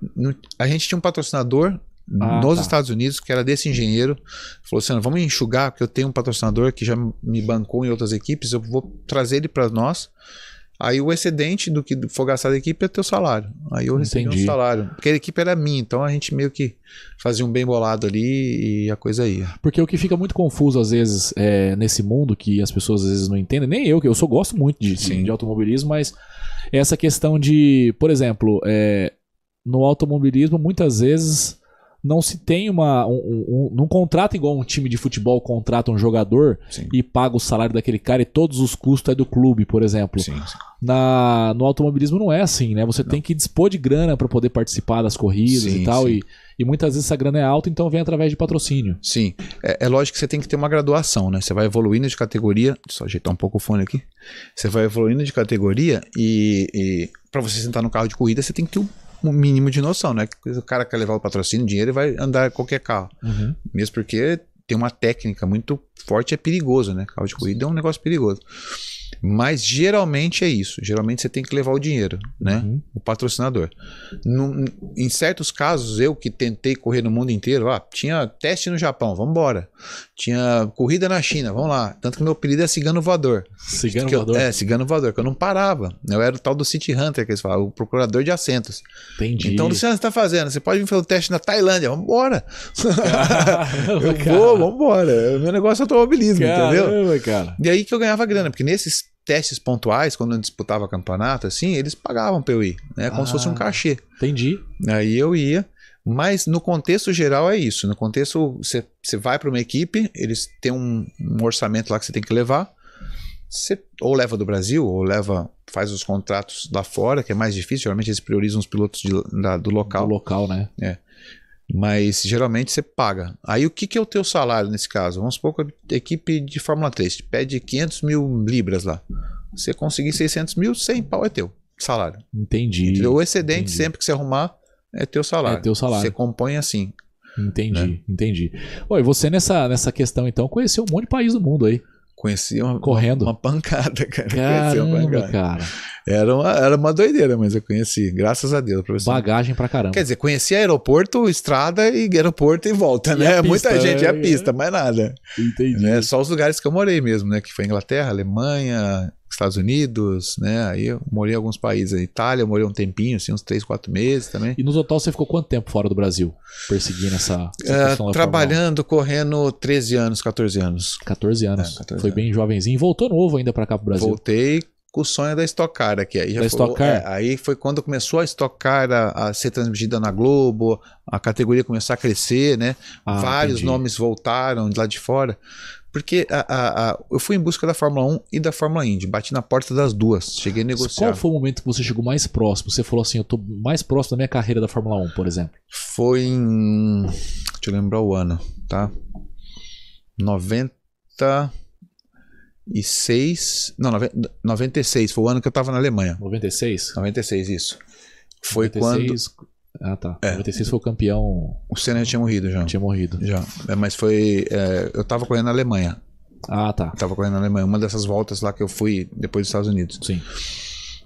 A gente tinha um patrocinador Ah, nos tá. Estados Unidos que era desse engenheiro. Falou assim: "Não, vamos enxugar, porque eu tenho um patrocinador que já me bancou em outras equipes, eu vou trazer ele para nós. Aí o excedente do que for gastar da equipe é teu salário. Aí eu recebi Entendi. um salário. Porque a equipe era minha, então a gente meio que fazia um bem bolado ali e a coisa ia. Porque o que fica muito confuso às vezes é, nesse mundo que as pessoas às vezes não entendem, nem eu, que eu só gosto muito de, de, Sim. de automobilismo, mas essa questão de, por exemplo, é, no automobilismo muitas vezes não se tem uma. Um, um, não contrata igual um time de futebol contrata um jogador Sim. e paga o salário daquele cara e todos os custos é do clube, por exemplo. Sim, sim. Na, no automobilismo não é assim, né? Você tem que dispor de grana para poder participar das corridas e tal. E, e muitas vezes essa grana é alta, então vem através de patrocínio. Sim, é, é lógico que você tem que ter uma graduação, né? Você vai evoluindo de categoria. Deixa eu ajeitar um pouco o fone aqui. Você vai evoluindo de categoria e, e para você sentar no carro de corrida, você tem que ter um mínimo de noção, né? O cara quer levar o patrocínio, dinheiro e vai andar qualquer carro. Mesmo porque tem uma técnica muito forte, é perigoso, né? Carro de corrida é um negócio perigoso. Mas geralmente é isso. Geralmente você tem que levar o dinheiro, né? Uhum. O patrocinador. Num- em certos casos, eu que tentei correr no mundo inteiro, ah, tinha teste no Japão, vamos embora. Tinha corrida na China, vamos lá. Tanto que meu apelido é Cigano Voador. Cigano eu- voador. é, Cigano Voador, que eu não parava. Eu era o tal do City Hunter, que eles falam, o procurador de assentos. Entendi. Então, Luciano, você tá fazendo? Você pode vir fazer o teste na Tailândia, vamos embora. Eu cara. vou, vamos embora. O meu negócio é automobilismo, entendeu? Caramba, cara. E aí que eu ganhava grana, porque nesses testes pontuais, quando eu disputava campeonato, assim, eles pagavam pra eu ir, né? Como se fosse um Ah. cachê. Entendi. Aí eu ia, mas no contexto geral é isso. No contexto, você, você vai para uma equipe, eles têm um, um orçamento lá que você tem que levar. Você ou leva do Brasil, ou leva, faz os contratos lá fora, que é mais difícil. Geralmente eles priorizam os pilotos de- da- do local. Do local, né? Mas geralmente você paga. Aí o que, que é o teu salário nesse caso? Vamos supor que a equipe de Fórmula 3 te pede 500 mil libras lá. Você conseguir 600 mil, 100 pau é teu salário. Entendi. Entendeu? O excedente, entendi. sempre que você arrumar, é teu salário. É teu salário. Você compõe assim. Entendi, Né? entendi. Oi, você nessa, nessa questão, então, conheceu um monte de país do mundo aí. Conheci uma, Correndo. uma pancada, cara. Conheci uma Caramba, pancada. cara. Era, uma, era uma doideira, mas eu conheci. Graças a Deus, professor. Bagagem pra caramba. Quer dizer, conheci aeroporto, estrada e aeroporto e volta, E né? a Muita pista, gente, é a pista, mais nada. Entendi. né? Só os lugares que eu morei mesmo, né? Que foi Inglaterra, Alemanha, Estados Unidos, né? Aí eu morei em alguns países. Itália, morei um tempinho, assim, uns 3, 4 meses também. E no total você ficou quanto tempo fora do Brasil? Perseguindo essa, essa da trabalhando, correndo 13 anos, 14 anos. Fórmula 1? 14 anos. É, 14 Foi anos. bem jovenzinho. Voltou novo ainda pra cá pro Brasil. Voltei com o sonho da Stock Car aqui. Aí já foi, é, aí foi quando começou a Stock Car a, a ser transmitida na Globo, a categoria começou a crescer, né? Ah, Vários entendi. nomes voltaram de lá de fora. Porque a- a- eu fui em busca da Fórmula 1 e da Fórmula Indy. Bati na porta das duas. Cheguei a negociar. Qual foi o momento que você chegou mais próximo? Você falou assim, eu tô mais próximo da minha carreira da Fórmula 1, por exemplo. Foi em. Deixa eu lembrar o ano, tá? 96. Não, noven- 96. Foi o ano que eu tava na Alemanha. 96? 96, isso. Foi 96... Ah, tá. É. 96 foi o campeão, quando o Senna já tinha morrido já. tinha morrido. Já. É, mas foi. é, eu tava correndo na Alemanha. Ah, tá. Eu tava correndo na Alemanha. Uma dessas voltas lá que eu fui depois dos Estados Unidos. Sim.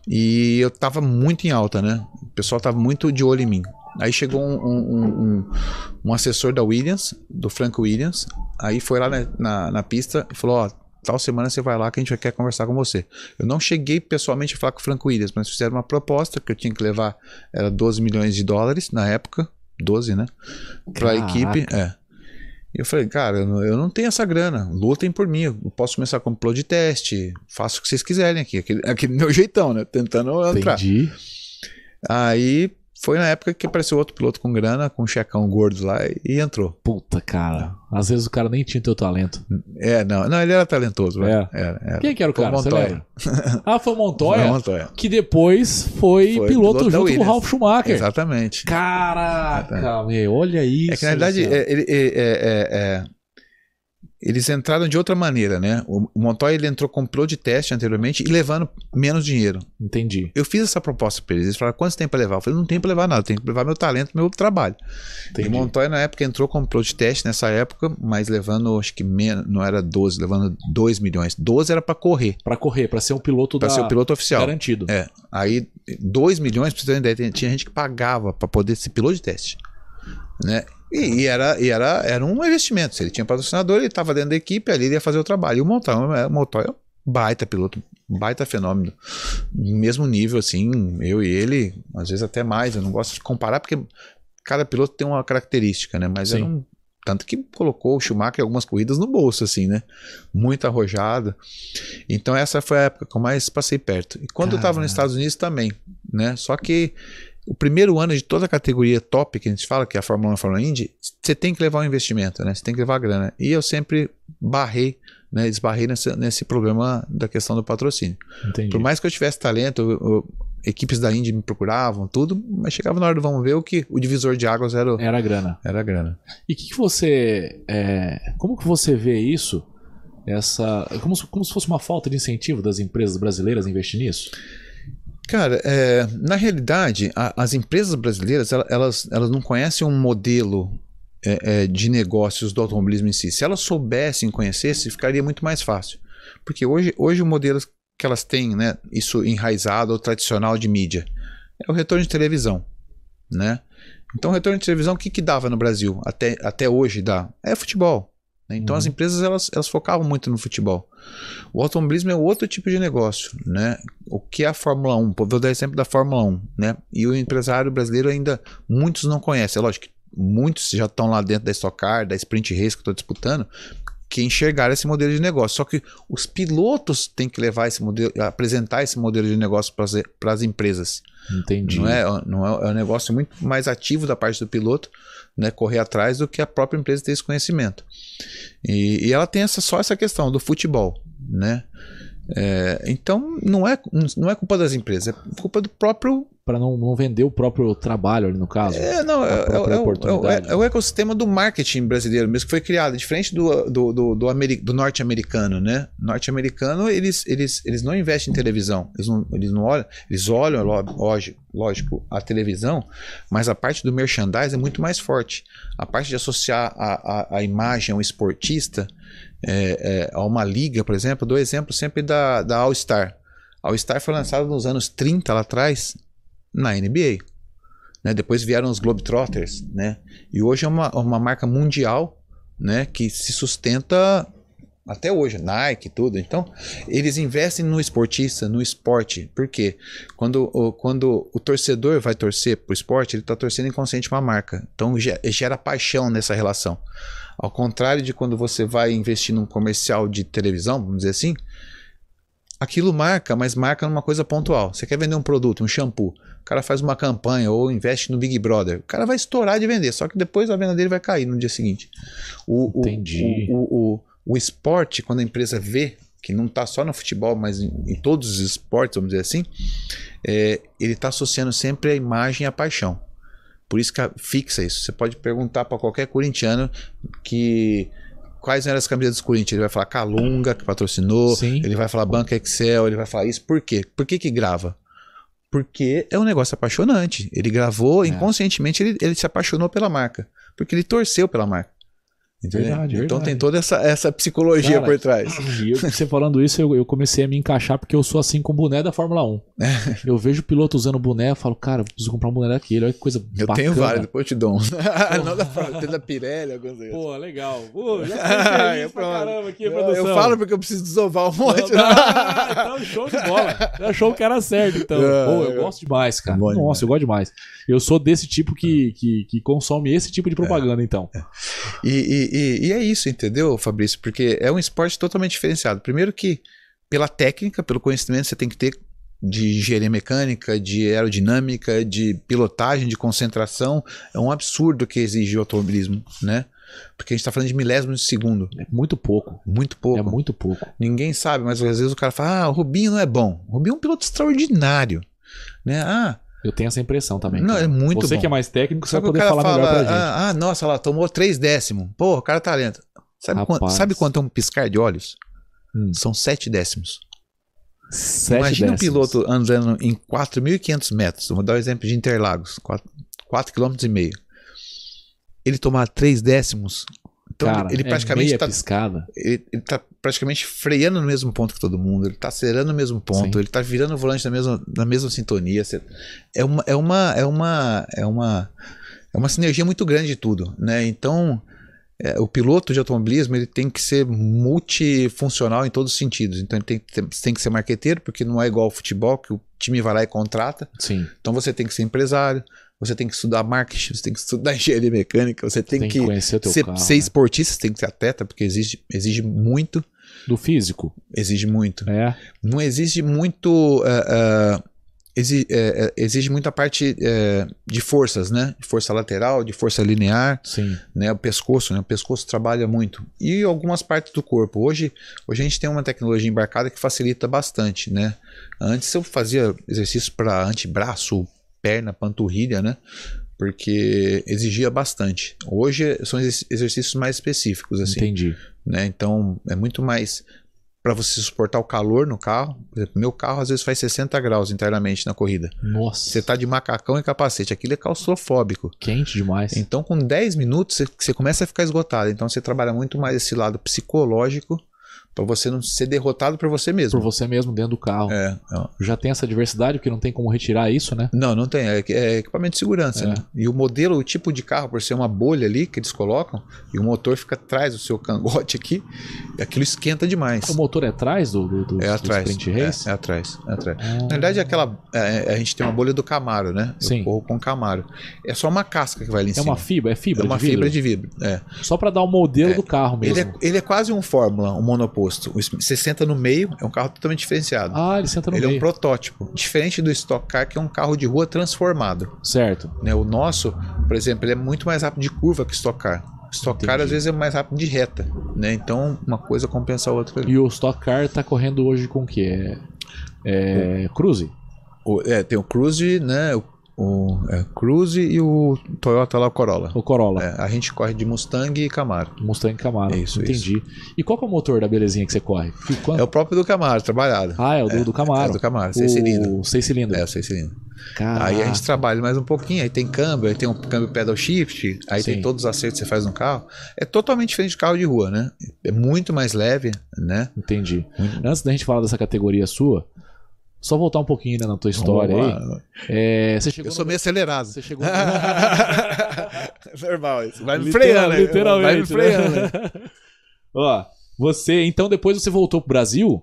E eu tava muito em alta, né? O pessoal tava muito de olho em mim. Aí chegou um, um- um- um- um assessor da Williams, do Frank Williams. Aí foi lá na, na, na pista e falou: Ó, tal semana você vai lá que a gente quer conversar com você. Eu não cheguei pessoalmente a falar com o Frank Williams, mas fizeram uma proposta que eu tinha que levar, era 12 milhões de dólares na época, 12, né? Pra Caraca. equipe, é. E eu falei, cara, eu não, tenho essa grana, lutem por mim, eu posso começar com plot de teste, faço o que vocês quiserem aqui, aquele, aquele meu jeitão, né? Tentando entrar. Entendi. Aí foi na época que apareceu outro piloto com grana, com um checão gordo lá e entrou. Puta, cara. Às vezes o cara nem tinha teu talento. É, não, não, ele era talentoso, né? É. Era, era. Quem que era o Foi cara? Montoya. Ah, foi o Montoya? Foi Montoya. Que depois foi, Foi piloto, piloto junto com o. Ralf Schumacher. Exatamente. Caraca, meu, olha isso. É que na verdade é, ele- é- é- é- eles entraram de outra maneira, né? O Montoya ele entrou com piloto de teste anteriormente e levando menos dinheiro. Entendi, Eu fiz essa proposta para eles. Eles falaram: quanto tem para levar? Eu falei: não tem para levar nada, tem que levar meu talento, meu trabalho. entendi. E o Montoya na época entrou como piloto de teste nessa época, mas levando, acho que menos, não era 12, levando 2 milhões. 12 era para correr, Pra correr, pra ser um piloto para da... ser o piloto oficial. garantido. É. Aí, 2 milhões, pra você ter uma ideia, tinha- tinha gente que pagava para poder ser piloto de teste. Né? E, e era, e era, era um investimento. Se ele tinha patrocinador, ele estava dentro da equipe, ali ele ia fazer o trabalho. E o Montoya, o Montoya é um baita piloto, um baita fenômeno. Mesmo nível, assim, eu e ele, às vezes até mais. Eu não gosto de comparar, porque cada piloto tem uma característica, né? Mas Sim. era um. Tanto que colocou o Schumacher algumas corridas no bolso, assim, né? Muito arrojado. Então essa foi a época que eu mais passei perto. E quando eu estava Caramba. nos Estados Unidos também, né? Só que o primeiro ano de toda a categoria top que a gente fala, que é a Fórmula 1 e a Fórmula Indy, você tem que levar um investimento, né? Você tem que levar grana. E eu sempre barrei, né? Esbarrei nesse, nesse problema da questão do patrocínio. Entendi. Por mais que eu tivesse talento, eu- eu- equipes da Indy me procuravam, tudo, mas chegava na hora do vamos ver o que o divisor de águas era, o- Era a grana. era a grana. E o que, que você. é, como que você vê isso? Essa. Como se, como se fosse uma falta de incentivo das empresas brasileiras a investir nisso? Cara, é, na realidade, a- as empresas brasileiras ela- elas, elas não conhecem um modelo é, é, de negócios do automobilismo em si. Se elas soubessem, conhecessem, ficaria muito mais fácil. Porque hoje, hoje o modelo que elas têm, né, isso enraizado ou tradicional de mídia, é o retorno de televisão. Né? Então, o retorno de televisão, o que, que dava no Brasil? Até, até hoje dá. É futebol. Né? Então, Uhum. as empresas elas, elas focavam muito no futebol. O automobilismo é outro tipo de negócio, né? O que é a Fórmula 1? Pô, Vou dar exemplo da Fórmula 1, né? E o empresário brasileiro ainda muitos não conhecem. É lógico que muitos já estão lá dentro da Stock Car, da Sprint Race que eu estou disputando, que enxergaram esse modelo de negócio. Só que os pilotos têm que levar esse modelo, apresentar esse modelo de negócio para as empresas. Entendi. Não é, não é, é um negócio muito mais ativo da parte do piloto, né, correr atrás do que a própria empresa ter esse conhecimento. E, e ela tem essa, só essa questão do futebol, né? É, então não é, não é culpa das empresas, é culpa do próprio. Pra não, não vender o próprio trabalho ali no caso. É, não, é, A é- é o- é ecossistema do marketing brasileiro mesmo que foi criado, diferente do, do, do, do, ameri- do norte-americano, né? Norte-americano, eles, eles, eles não investem em televisão, eles não, eles não olham, eles olham, ló- lógico, lógico, a televisão, mas a parte do merchandising é muito mais forte. A parte de associar a, a, a imagem ao esportista é, é, a uma liga, por exemplo, dou exemplo sempre da, da All Star. A All Star foi lançada nos anos 30 lá atrás na NBA. né? Depois vieram os Globetrotters, né? E hoje é uma, uma marca mundial, né? Que se sustenta até hoje, Nike tudo. Então, eles investem no esportista, no esporte. Por quê? Quando, o- quando o torcedor vai torcer pro esporte, ele está torcendo inconsciente uma marca. Então, ge- gera paixão nessa relação. Ao contrário de quando você vai investir num comercial de televisão, vamos dizer assim, aquilo marca, mas marca numa coisa pontual. Você quer vender um produto, um shampoo, o cara faz uma campanha ou investe no Big Brother, o cara vai estourar de vender, só que depois a venda dele vai cair no dia seguinte. O, Entendi. O, o, o, o esporte, quando a empresa vê que não está só no futebol, mas em, em todos os esportes, vamos dizer assim, é, ele está associando sempre a imagem e a paixão. Por isso que fixa isso. Você pode perguntar para qualquer corintiano que quais eram as camisetas do Corinthians. Ele vai falar Calunga, que patrocinou. Sim. Ele vai falar Banca Excel. Ele vai falar isso. Por quê? Por que, que grava? Porque é um negócio apaixonante. Ele gravou, É. inconscientemente, ele, ele se apaixonou pela marca. Porque ele torceu pela marca. Entendeu? Verdade, então verdade. tem toda essa, essa psicologia Cara, por trás. E eu- você falando isso, eu, eu comecei a me encaixar porque eu sou assim com o boné da Fórmula 1. Eu vejo o piloto usando boné, eu falo, cara, eu preciso comprar um boné daquele, olha que coisa Eu bacana. tenho vários, depois eu te dou um. Não da Fórmula, tem da Pirelli, algumas vezes. Pô, legal. Pô, já Ah, é pronto. caramba aqui, Eu-. Eu falo porque eu preciso desovar um monte. Não, ah, então show de bola. Já achou que era certo, então. É, Pô, eu é. gosto demais, cara. Nossa, demais. eu gosto demais. Eu sou desse tipo que, que, que consome esse tipo de propaganda, então. E, e, e é isso, entendeu, Fabrício? Porque é um esporte totalmente diferenciado. Primeiro que pela técnica, pelo conhecimento que você tem que ter de engenharia mecânica, de aerodinâmica, de pilotagem, de concentração, é um absurdo que exige o automobilismo, né? Porque a gente está falando de milésimos de segundo. É muito pouco. Muito pouco. É muito pouco. Ninguém sabe, mas às vezes o cara fala: ah, o Rubinho não é bom. O Rubinho é um piloto extraordinário. Né? Ah, eu tenho essa impressão também. Não, cara. é muito Você bom. que é mais técnico, você Só vai poder falar melhor fala: pra gente. ah, ah, nossa, lá, tomou três décimos. Pô, o cara tá lento. Sabe, Rapaz. quanto, sabe quanto é um piscar de olhos? Hum. São sete décimos. Sete Imagina um décimos. piloto andando em 4.500 metros. Vou dar o exemplo de Interlagos, 4 km e meio. Ele tomar 3 décimos. Então Cara, ele é praticamente meia está piscada. ele, ele tá praticamente freando no mesmo ponto que todo mundo, ele tá acelerando no mesmo ponto, Sim. ele tá virando o volante na mesma, na mesma sintonia. É uma, é uma, é uma, é uma, é uma sinergia muito grande de tudo, né? Então, é, o piloto de automobilismo ele tem que ser multifuncional em todos os sentidos. Então, ele tem, tem que ser marqueteiro, porque não é igual ao futebol, que o time vai lá e contrata. Sim. Então, você tem que ser empresário, você tem que estudar marketing, você tem que estudar engenharia mecânica, você tem, Tem, que que ser, carro. ser né? esportista, você tem que ser atleta, porque exige, exige muito. Do físico. Exige muito. É. Não exige muito. é, é, exi- é, é, exige muita parte de forças, né? De força lateral, de força linear, Sim. né? O pescoço, né? O pescoço trabalha muito. E algumas partes do corpo. Hoje, hoje a gente tem uma tecnologia embarcada que facilita bastante, né? Antes eu fazia exercícios para antebraço, perna, panturrilha, né? Porque exigia bastante. Hoje são exerc- exercícios mais específicos, assim Entendi. né? Então é muito mais para você suportar o calor no carro. Por exemplo, meu carro às vezes faz 60 graus internamente na corrida. Nossa. Você tá de macacão e capacete, aquilo é claustrofóbico. Quente demais. Então com 10 minutos você, você começa a ficar esgotado. Então você trabalha muito mais esse lado psicológico para você não ser derrotado por você mesmo. Por você mesmo dentro do carro. É. Já tem essa diversidade, porque não tem como retirar isso, né? não, não tem. É, é equipamento de segurança. É. Né? E o modelo, o tipo de carro, por ser uma bolha ali que eles colocam, e o motor fica atrás do seu cangote aqui, aquilo esquenta demais. O motor é atrás do, do, do, É do atrás. Sprint É, Race? é atrás. É atrás. Ah, Na verdade, é aquela. é, a gente tem uma bolha do Camaro, né? Eu Sim. corro com o Camaro. É só uma casca que vai ali em é cima. uma fibra? É fibra É uma de fibra de vidro. É. Só pra dar o modelo do carro Ele, mesmo. é, ele é quase um Fórmula, um monoposto. O- Você senta no meio, é um carro totalmente diferenciado. Ah, ele senta no ele é um meio. protótipo. Diferente do Stock Car, que é um carro de rua transformado. Certo. Né? O nosso, por exemplo, ele é muito mais rápido de curva que Stock Car. Stock Car Entendi. às vezes é mais rápido de reta. Né? Então, uma coisa compensa a outra. E o Stock Car tá correndo hoje com o quê? É, é Cruze? O- é, tem o Cruze, né? O, o é, Cruze e o Toyota lá, o Corolla. O Corolla? É, a gente corre de Mustang e Camaro. Mustang Camaro. Isso, Entendi. E qual que é o motor da belezinha que você corre? Quanto? É o próprio do Camaro, trabalhado. Ah, é o do, do Camaro. É do Camaro, seis cilindros. O seis cilindros. É, o seis cilindros. Caraca. Aí a gente trabalha mais um pouquinho, aí tem câmbio, aí tem um câmbio pedal shift, aí Sim. tem todos os acertos que você faz no carro. É totalmente diferente de carro de rua, né? É muito mais leve, né? Entendi. Muito- Antes da gente falar dessa categoria sua, só voltar um pouquinho né, na tua história aí. lá. É, você chegou Eu sou no- meio acelerado. Você chegou Normal isso. Vai me freando, né? literalmente. Vai me freando. né? Ó, você, então depois você voltou pro Brasil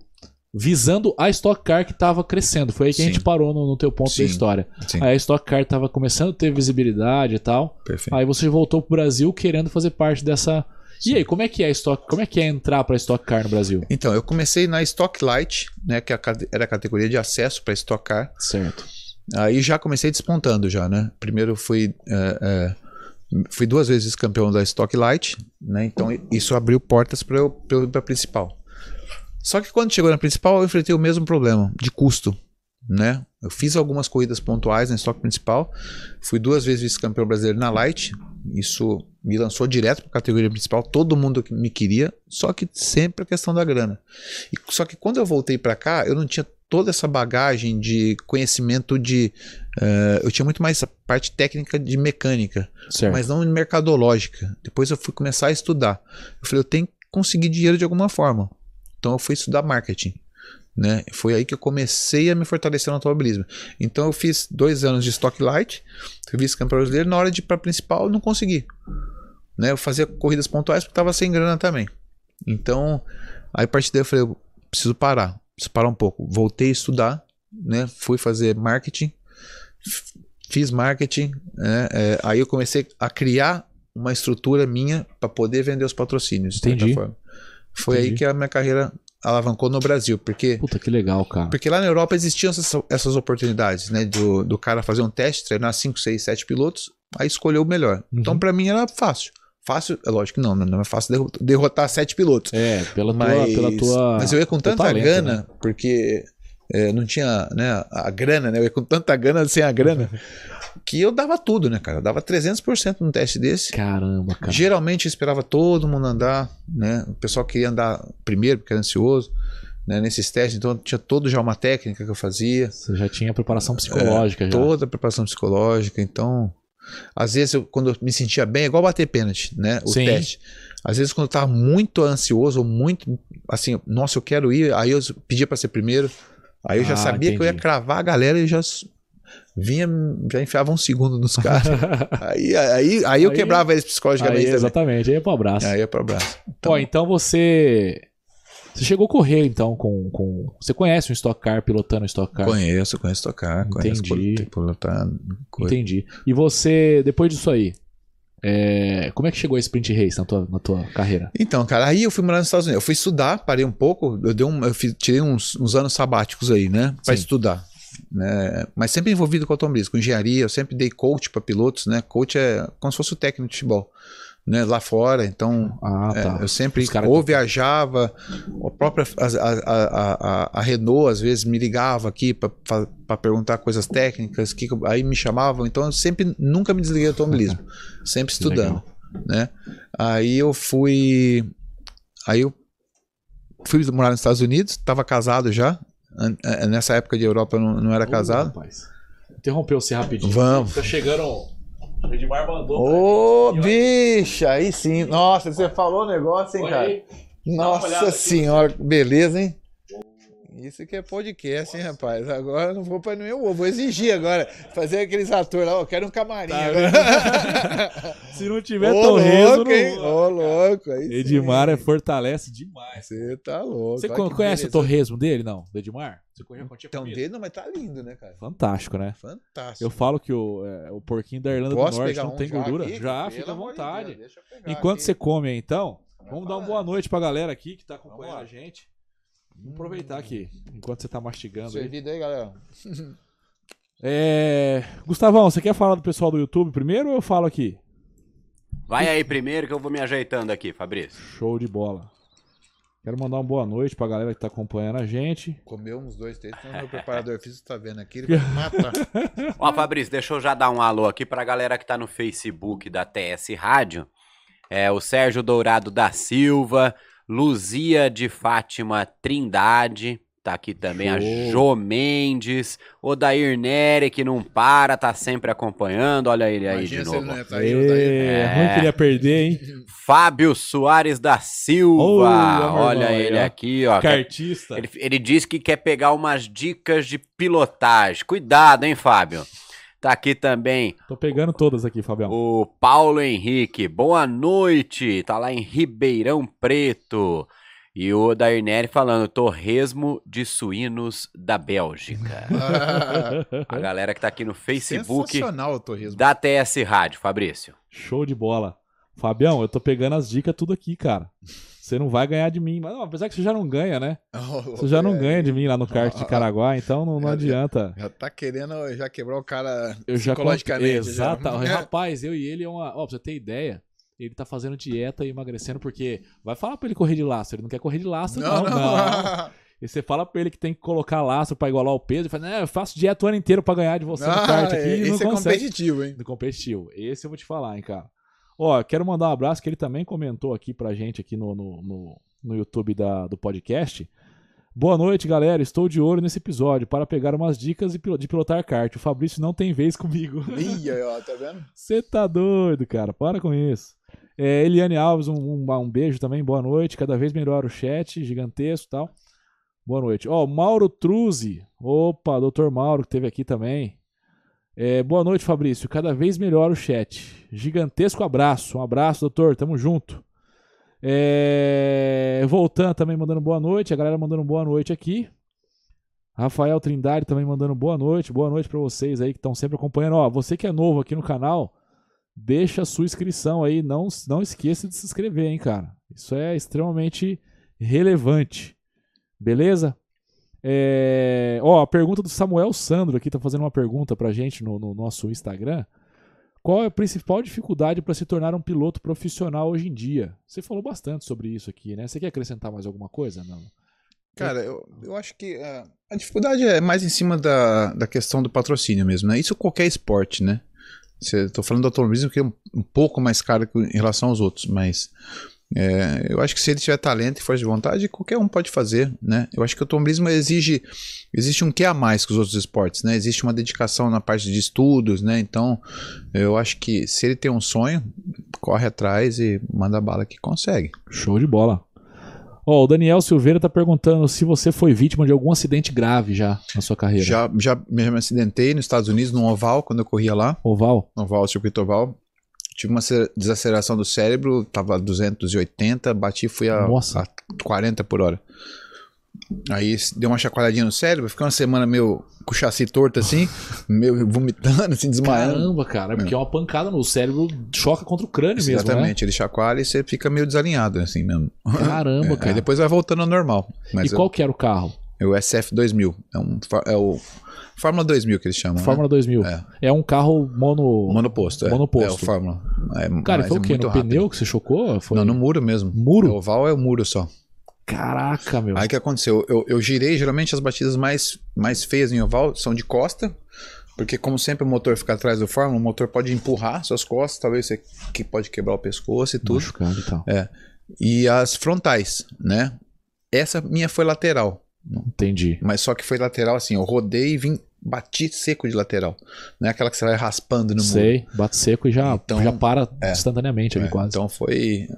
visando a Stock Car que tava crescendo. Foi aí que a Sim. gente parou no, no teu ponto Sim. da história. Sim, Aí a Stock Car tava começando a ter visibilidade e tal. perfeito. Aí você voltou pro Brasil querendo fazer parte dessa. E aí, como é que é Stock? Como é que é entrar pra Stock Car no Brasil? Então, eu comecei na Stock Light, né? Que é era a categoria de acesso para Stock Car. Certo. Aí já comecei despontando já, né? Primeiro fui é, é, fui duas vezes campeão da Stock Light, né? Então isso abriu portas para eu, para principal. Só que quando chegou na principal, eu enfrentei o mesmo problema de custo, né? Eu fiz algumas corridas pontuais na Stock principal, fui duas vezes vice-campeão brasileiro na Light. Isso me lançou direto para a categoria principal, todo mundo me queria, só que sempre a questão da grana. E, só que quando eu voltei para cá, eu não tinha toda essa bagagem de conhecimento de. eh, eu tinha muito mais essa parte técnica de mecânica, Certo. mas não mercadológica. Depois eu fui começar a estudar. Eu falei, eu tenho que conseguir dinheiro de alguma forma. Então eu fui estudar marketing. Né? Foi aí que eu comecei a me fortalecer no automobilismo. Então eu fiz dois anos de Stock Light, vice-campeão brasileiro. Na hora de ir para principal, eu não consegui. Né? Eu fazia corridas pontuais porque estava sem grana também. Então, aí a partir daí eu falei, eu preciso parar, preciso parar um pouco. Voltei a estudar, né? Fui fazer marketing, fiz marketing, né? É, aí eu comecei a criar uma estrutura minha para poder vender os patrocínios. Entendi. Foi aí Entendi. que a minha carreira alavancou no Brasil, porque Puta, que legal, cara. porque lá na Europa existiam essas, essas oportunidades, né? Do, do cara fazer um teste, treinar 5, 6, 7 pilotos, aí escolher o melhor. Uhum. Então, pra mim, era fácil. Fácil, é lógico que não, não é fácil derro- derrotar sete pilotos. É, pela tua, Mas, pela tua. mas eu ia com tanta talento, gana, né? porque é, não tinha né, a grana, né? Eu ia com tanta gana sem a grana, que eu dava tudo, né, cara? Eu dava 300% num teste desse. Caramba, cara. Geralmente eu esperava todo mundo andar, né? O pessoal queria andar primeiro, porque era ansioso, né? Nesses testes, então tinha todo já uma técnica que eu fazia, Você já tinha preparação psicológica já. toda a preparação psicológica, então... Às vezes, eu, quando eu me sentia bem, é igual bater pênalti, né? O Sim. teste. Às vezes, quando eu tava muito ansioso, ou muito, assim, nossa, eu quero ir, aí eu pedia para ser primeiro, aí eu já Ah, sabia que eu ia entendi. cravar a galera e já vinha, já enfiava um segundo nos caras. aí, aí, aí eu Aí- quebrava eles Aí, psicologicamente também. exatamente, aí é pro abraço. Aí é pro abraço. Ó, então você. Você chegou a correr, então, com. com... Você conhece um Stock Car pilotando um Stock Car? Conheço, conheço tocar, conheço Entendi. pilotar. coisa. Entendi. E você, depois disso aí, é, como é que chegou a Sprint Race na tua, na tua carreira? Então, cara, aí eu fui morar nos Estados Unidos. Eu fui estudar, parei um pouco, eu, dei um, eu fiz- tirei uns, uns anos sabáticos aí, né? Pra Sim. estudar. Né? Mas sempre envolvido com automobilismo, com engenharia, eu sempre dei coach para pilotos, né? Coach é como se fosse o técnico de futebol. Né, lá fora, então Ah, é, tá. eu sempre ou viajava, a própria a, a, a, a, Renault às vezes me ligava aqui para perguntar coisas técnicas, que, que aí me chamavam, então eu sempre nunca me desliguei do automobilismo, sempre estudando, né? Aí eu fui, aí eu fui morar nos Estados Unidos, estava casado já, nessa época de Europa eu não, não era Ô, casado. rapaz. Interrompeu você rapidinho. Vamos. Tá chegando. O Edmar mandou. Ô, gente. bicha, aí sim. Nossa, você falou o negócio, hein, Olha cara? aí. Nossa olhada aqui. senhora, beleza, hein? Isso que é podcast, hein, rapaz? Agora não vou para meu ovo, vou exigir agora. Fazer aqueles atores lá, ó, quero um camarim Tá agora. Se não tiver Ô, torresmo, louco, hein? não. Ô, louco. aí sim. Edmar é fortalece demais. Você tá louco. Você olha conhece o torresmo dele? Não, do Edmar? Você conhece Então, dele, não, mas tá lindo, né, cara? Fantástico, né? Fantástico. Eu falo que o, é, o porquinho da Irlanda Posso do Norte não um tem gordura. já, fica à vontade. Deus, Enquanto aqui. você come aí, então, vamos dar uma boa noite pra galera aqui que tá acompanhando a gente. Vamos aproveitar aqui, enquanto você tá mastigando aí. Servido aí, galera. É... Gustavão, você quer falar do pessoal do YouTube primeiro ou eu falo aqui? Vai aí primeiro que eu vou me ajeitando aqui, Fabrício. Show de bola. Quero mandar uma boa noite pra galera que tá acompanhando a gente. Comeu uns dois, três, então meu preparador físico tá vendo aqui, ele vai me matar. Ó, Fabrício, deixa eu já dar um alô aqui pra galera que tá no Facebook da TS Rádio. É o Sérgio Dourado da Silva, Luzia de Fátima Trindade, tá aqui também a. Jô Mendes, o Dair Neri, que não para, tá sempre acompanhando, olha ele aí Imagina de ele novo. não ó. ia tá aí, É, ruim que ele ia perder, hein? Fábio Soares da Silva, meu olha irmão ele ó. aqui, ó. quer- Cartista. Ele, ele diz que quer pegar umas dicas de pilotagem. Cuidado, hein, Fábio? Tá aqui também Tô pegando todas aqui, Fabião. o Paulo Henrique. Boa noite. Tá lá em Ribeirão Preto. E o Dairneri falando torresmo de suínos da Bélgica. A galera que tá aqui no Facebook Sensacional o torresmo. da TS Rádio, Fabrício. Show de bola. Fabião, eu tô pegando as dicas tudo aqui, cara. Você não vai ganhar de mim. Mas não, apesar que você já não ganha, né? Você já não ganha de mim lá no kart de Caraguá, então não, não É, adianta. Já tá querendo já quebrar o cara Eu já psicologicamente. Exato. já. Rapaz, eu e ele é uma. Ó, pra você ter ideia, ele tá fazendo dieta e emagrecendo porque. Vai falar pra ele correr de laço. Ele não quer correr de laço, não. Não, não. E você fala pra ele que tem que colocar laço pra igualar o peso. Ele fala, não, eu faço dieta o ano inteiro pra ganhar de você no Ah, kart aqui. esse é consegue. competitivo, hein? do competitivo. Esse eu vou te falar, hein, cara. Ó, quero mandar um abraço que ele também comentou aqui pra gente aqui no, no, no, no YouTube da, do podcast. Boa noite, galera. Estou de olho nesse episódio para pegar umas dicas de pilo- de pilotar kart. O Fabrício não tem vez comigo. Ih, ó, tá vendo? Você tá doido, cara. Para com isso. É, Eliane Alves, um, um, um beijo também. Boa noite. Cada vez melhor o chat, gigantesco e tal. Boa noite. Ó, Mauro Truzzi. Opa, doutor Mauro, que teve aqui também. É, boa noite, Fabrício. Cada vez melhor o chat. Gigantesco abraço. Um abraço, doutor. Tamo junto. É, Voltan também mandando boa noite. A galera mandando boa noite aqui. Rafael Trindade também mandando boa noite. Boa noite pra vocês aí que estão sempre acompanhando. Ó, você que é novo aqui no canal, deixa a sua inscrição aí. Não, não esqueça de se inscrever, hein, cara. Isso é extremamente relevante. Beleza? É... Ó, a pergunta do Samuel Sandro aqui tá fazendo uma pergunta pra gente no, no nosso Instagram. Qual é a principal dificuldade para se tornar um piloto profissional hoje em dia? Você falou bastante sobre isso aqui, né? Você quer acrescentar mais alguma coisa? Não. Cara, eu, eu acho que uh, a dificuldade é mais em cima da, da questão do patrocínio mesmo, né? Isso qualquer esporte, né? Estou falando do automobilismo que é um, um pouco mais caro em relação aos outros, mas é, eu acho que se ele tiver talento e força de vontade, qualquer um pode fazer, né? Eu acho que o automobilismo exige, existe um que a mais que os outros esportes, né? Existe uma dedicação na parte de estudos, né? Então, eu acho que se ele tem um sonho, corre atrás e manda bala que consegue. Show de bola. Ó, oh, o Daniel Silveira tá perguntando se você foi vítima de algum acidente grave já na sua carreira. Já, já me acidentei nos Estados Unidos, no oval, quando eu corria lá. Oval? Oval, circuito oval tive uma desaceleração do cérebro, tava 280, bati e fui a, a 40 por hora. Aí deu uma chacoalhadinha no cérebro, fiquei uma semana meio com o chassi torto assim, meio vomitando, assim, desmaiando. Caramba, cara, é porque é uma pancada no cérebro, choca contra o crânio Exatamente, mesmo, Exatamente, né? ele chacoalha e você fica meio desalinhado, assim mesmo. Caramba, é, cara. Aí depois vai voltando ao normal. e qual eu, que era o carro? É o SF2000, é, um, é o Fórmula 2000 que eles chamam. Fórmula né? 2000. É. é um carro mono... monoposto. É. Monoposto. É o Fórmula. É, Cara, foi o quê? No rápido. pneu que você chocou? Foi... Não, no muro mesmo. Muro? O oval é o muro só. Caraca, meu. Aí o que aconteceu? Eu, eu girei, geralmente as batidas mais, mais feias em oval são de costa, porque como sempre o motor fica atrás do Fórmula, o motor pode empurrar suas costas, talvez você que pode quebrar o pescoço e tudo. Machucado e tal. É. E as frontais, né? Essa minha foi lateral. Entendi. Mas só que foi lateral assim, eu rodei e vim, bati seco de lateral. Não é aquela que você vai raspando no Sei, muro. bate seco e já, então, já para é, instantaneamente ali é, quase. Então foi.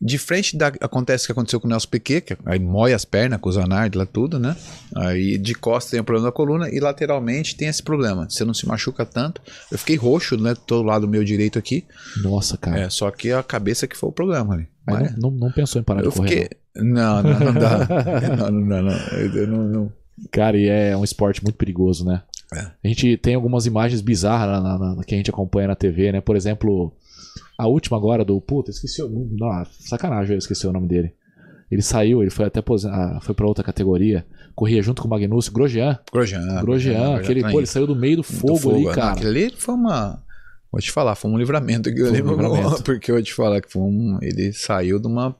De frente da, acontece o que aconteceu com o Nelson Piquet, que aí mói as pernas com o Zanardi lá tudo, né? Aí de costas tem o problema da coluna e lateralmente tem esse problema. Você não se machuca tanto. Eu fiquei roxo, né? Todo lado meu direito aqui. Nossa, cara. É, só que a cabeça que foi o problema ali. Mas não, não, não, pensou em parar eu de correr? Fiquei... Não, não, não dá. não, não dá, não. Eu não, não. Cara, e é um esporte muito perigoso, né? É. A gente tem algumas imagens bizarras na, na, na, que a gente acompanha na TV, né? Por exemplo, a última agora do. Puta, esqueci o. Não, sacanagem, eu esqueci o nome dele. Ele saiu, ele foi até ah, foi para outra categoria. Corria junto com o Magnúcio, Grosjean. Grosjean. Grosjean, aquele, pô, ele saiu do meio do fogo, do fogo ali, cara. Não, aquele ali foi uma. Vou te falar, foi um livramento. Foi um livramento. Porque eu vou te falar que foi um, ele saiu de uma,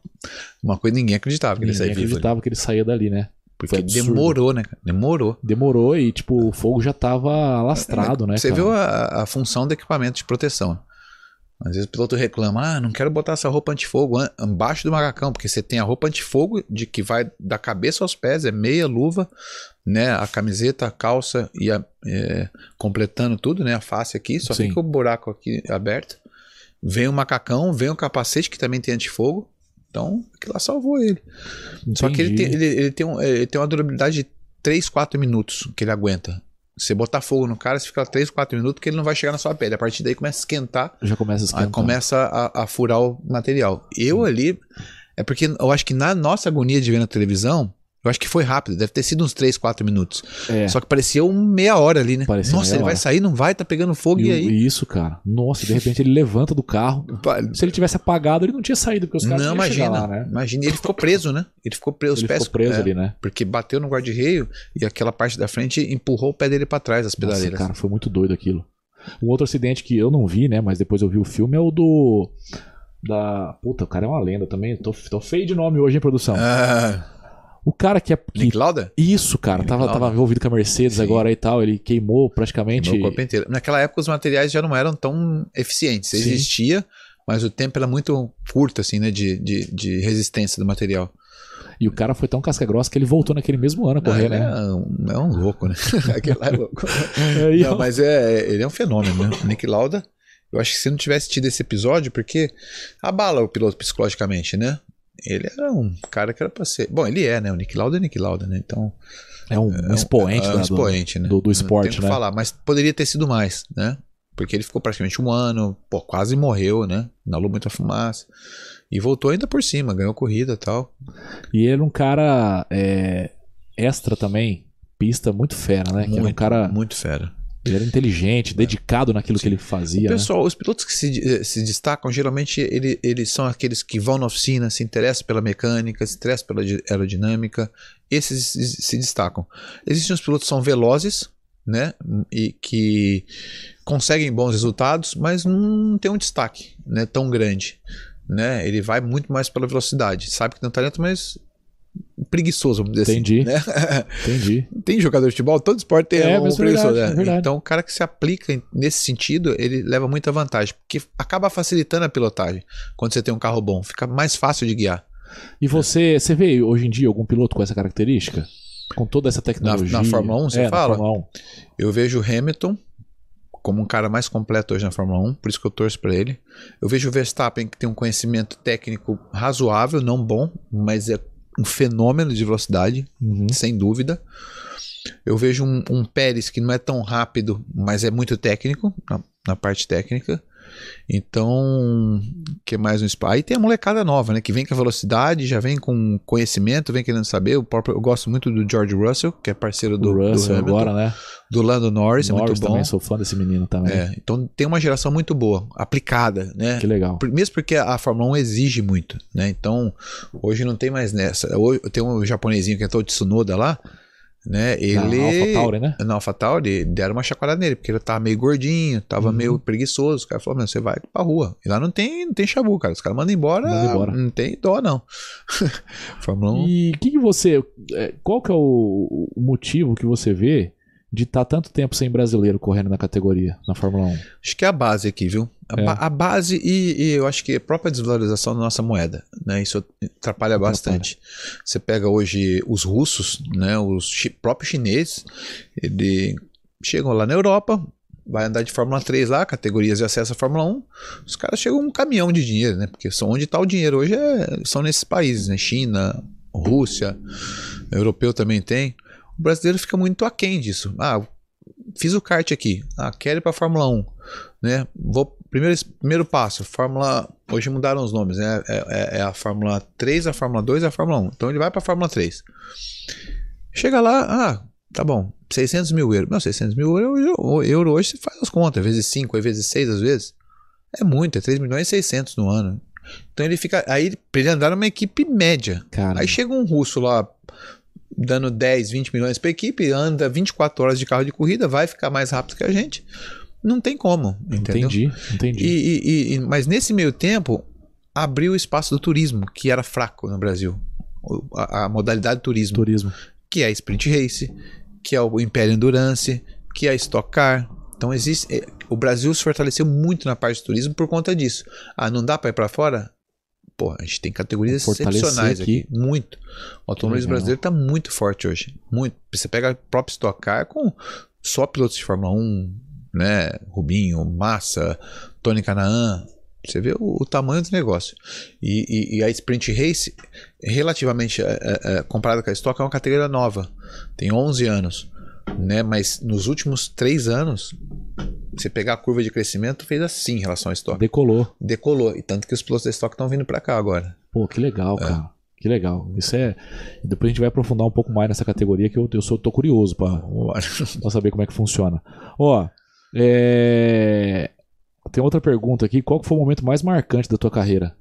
uma coisa que ninguém acreditava que ninguém ele saía acreditava vivo, que ele saía dali, né? Porque demorou, né? Demorou. Demorou e, tipo, o fogo já tava alastrado, né? Você cara? viu a, a função do equipamento de proteção. Às vezes o piloto reclama, ah, não quero botar essa roupa antifogo embaixo do macacão, porque você tem a roupa antifogo de que vai da cabeça aos pés, é meia luva, né, a camiseta, a calça e a, é, completando tudo, né, a face aqui, só Sim. fica o buraco aqui aberto. Vem o macacão, vem o capacete que também tem antifogo, então aquilo lá salvou ele. Entendi. Só que ele tem, ele, ele, tem um, ele tem uma durabilidade de 3, 4 minutos que ele aguenta. Você botar fogo no cara, você fica 3, 4 minutos que ele não vai chegar na sua pele. A partir daí começa a esquentar. Já começa a esquentar. começa a, a furar o material. Eu ali. É porque eu acho que na nossa agonia de ver na televisão, eu acho que foi rápido, deve ter sido uns 3, 4 minutos. É. Só que parecia um meia hora ali, né? Parecia Nossa, ele hora. vai sair, não vai, tá pegando fogo e, e aí? Isso, cara. Nossa, de repente ele levanta do carro. Se ele tivesse apagado, ele não tinha saído, porque os caras não, imagina, lá, né? Imagina, ele ficou preso, né? Ele ficou preso, os ele pés. Ficou preso é, ali, né? Porque bateu no guarda-reio e aquela parte da frente empurrou o pé dele para trás, as pedaleiras. Nossa, cara, foi muito doido aquilo. Um outro acidente que eu não vi, né? Mas depois eu vi o filme é o do. Da. Puta, o cara é uma lenda também. Tô, tô feio de nome hoje, em produção? Ah. O cara que é. Que... Nick Lauda? Isso, cara. tava, tava envolvido com a Mercedes Sim. agora e tal. Ele queimou praticamente. Queimou o corpo inteiro. Naquela época os materiais já não eram tão eficientes. Sim. Existia, mas o tempo era muito curto, assim, né? De, de, de resistência do material. E o cara foi tão casca-grossa que ele voltou naquele mesmo ano a correr, né? É um, é um louco, né? Aquele lá é louco. É, não, mas é, ele é um fenômeno, né? Nick Lauda. Eu acho que se não tivesse tido esse episódio, porque abala o piloto psicologicamente, né? Ele era um cara que era pra ser. Bom, ele é, né? O Nick Lauda é Nick Lauda, né? Então. É um, um expoente, é um, é um expoente do, né? do, do esporte, né? falar, mas poderia ter sido mais, né? Porque ele ficou praticamente um ano, pô, quase morreu, né? Inalou muita fumaça. E voltou ainda por cima, ganhou corrida e tal. E ele é um cara é, extra também, pista muito fera, né? Muito, é um cara muito fera. Ele era inteligente, dedicado naquilo que ele fazia. O né? pessoal, os pilotos que se, eh, se destacam, geralmente ele, eles são aqueles que vão na oficina, se interessam pela mecânica, se interessam pela di- aerodinâmica. Esses se, se destacam. Existem os pilotos que são velozes, né? E que conseguem bons resultados, mas não tem um destaque né, tão grande. Né? Ele vai muito mais pela velocidade. Sabe que tem um talento, mas preguiçoso, vamos dizer Entendi. assim. Né? Entendi. tem jogador de futebol, todo esporte tem É, um é preguiçoso. verdade, né? é verdade. Então, o cara que se aplica nesse sentido, ele leva muita vantagem, porque acaba facilitando a pilotagem quando você tem um carro bom, fica mais fácil de guiar. E você, você vê hoje em dia algum piloto com essa característica? Com toda essa tecnologia? na Fórmula 1, você é, na fala? Fórmula 1. Eu vejo o Hamilton como um cara mais completo hoje na Fórmula 1, por isso que eu torço para ele. Eu vejo o Verstappen que tem um conhecimento técnico razoável, não bom, mas é um fenômeno de velocidade, Uhum. sem dúvida. Eu vejo um, um Pérez que não é tão rápido, mas é muito técnico, na, na parte técnica. Então, que mais um spa? Aí tem a molecada nova, né? Que vem com a velocidade, já vem com conhecimento, vem querendo saber. O próprio, eu gosto muito do George Russell, que é parceiro do, o do Russell Hamilton. agora, né? Do Lando Norris, é Norris muito bom. também, sou fã desse menino também. É, então tem uma geração muito boa, aplicada, né? Que legal. Mesmo porque a Fórmula 1 exige muito, né? Então, hoje não tem mais nessa. Hoje, tem um japonesinho que é o Tsunoda lá, né? Ele. Na AlphaTauri, né? Na AlphaTauri, deram uma chacoalhada nele, porque ele tava meio gordinho, tava Uhum. meio preguiçoso. O cara falou, "Meu, você vai pra rua. E lá não tem, não tem chabu, cara. Os caras mandam embora, Manda embora. não tem dó, não. Fórmula 1. E o que, que você. é, Qual que é o, o motivo que você vê de estar tanto tempo sem brasileiro correndo na categoria, na Fórmula 1? Acho que é a base aqui, viu? A, É. ba- a base e, e eu acho que a própria desvalorização da nossa moeda, né? Isso atrapalha bastante. Você pega hoje os russos, né? Os chi- próprios chineses, eles chegam lá na Europa, vai andar de Fórmula 3 lá, categorias de acesso à Fórmula 1, os caras chegam um caminhão de dinheiro, né? Porque são onde está o dinheiro hoje é, são nesses países, né? China, Rússia, europeu também tem. O brasileiro fica muito aquém disso. Ah, fiz o kart aqui. Ah, quero ir para Fórmula 1, né? Vou primeiro primeiro passo, Fórmula hoje mudaram os nomes, né? É, é- é a Fórmula 3, a Fórmula 2 e a Fórmula 1. Então ele vai para a Fórmula 3. Chega lá, ah, tá bom, 600 mil euros. Não, 600 mil euro, euro hoje você faz as contas, vezes 5, vezes 6 às vezes. É muito, é 3 milhões e 600 no ano. Então ele fica, aí pra ele andar numa equipe média. Cara, Aí chega um russo lá dando 10, 20 milhões pra equipe, anda 24 horas de carro de corrida, vai ficar mais rápido que a gente. Não tem como, entendeu? entendi, entendi. E, e- e- mas nesse meio tempo, abriu o espaço do turismo, que era fraco no Brasil. O- A, a modalidade turismo, Turismo. que é a Sprint Race, que é o Império Endurance, que é a Stock Car. Então existe. eh, O Brasil se fortaleceu muito na parte do turismo por conta disso. Ah, não dá para ir para fora? Pô, a gente tem categorias Fortalecer excepcionais aqui. aqui. Muito. O automobilismo brasileiro está muito forte hoje. Muito. Você pega a própria Stock Car com só pilotos de Fórmula 1, né? Rubinho, Massa, Tony Canaan. Você vê o, o tamanho do negócio. E, e- e a Sprint Race, relativamente é, é, é, comparada com a Stock, é uma categoria nova. Tem 11 anos. Né? Mas nos últimos 3 anos, você pegar a curva de crescimento, fez assim em relação à Stock. Decolou. Decolou. E tanto que os pilotos da Stock estão vindo para cá agora. Pô, que É. legal, cara. Que legal. Isso é. Depois a gente vai aprofundar um pouco mais nessa categoria que eu, eu sou, tô curioso pra saber como é que funciona. Ó, é... tem outra pergunta aqui. Qual foi o momento mais marcante da tua carreira?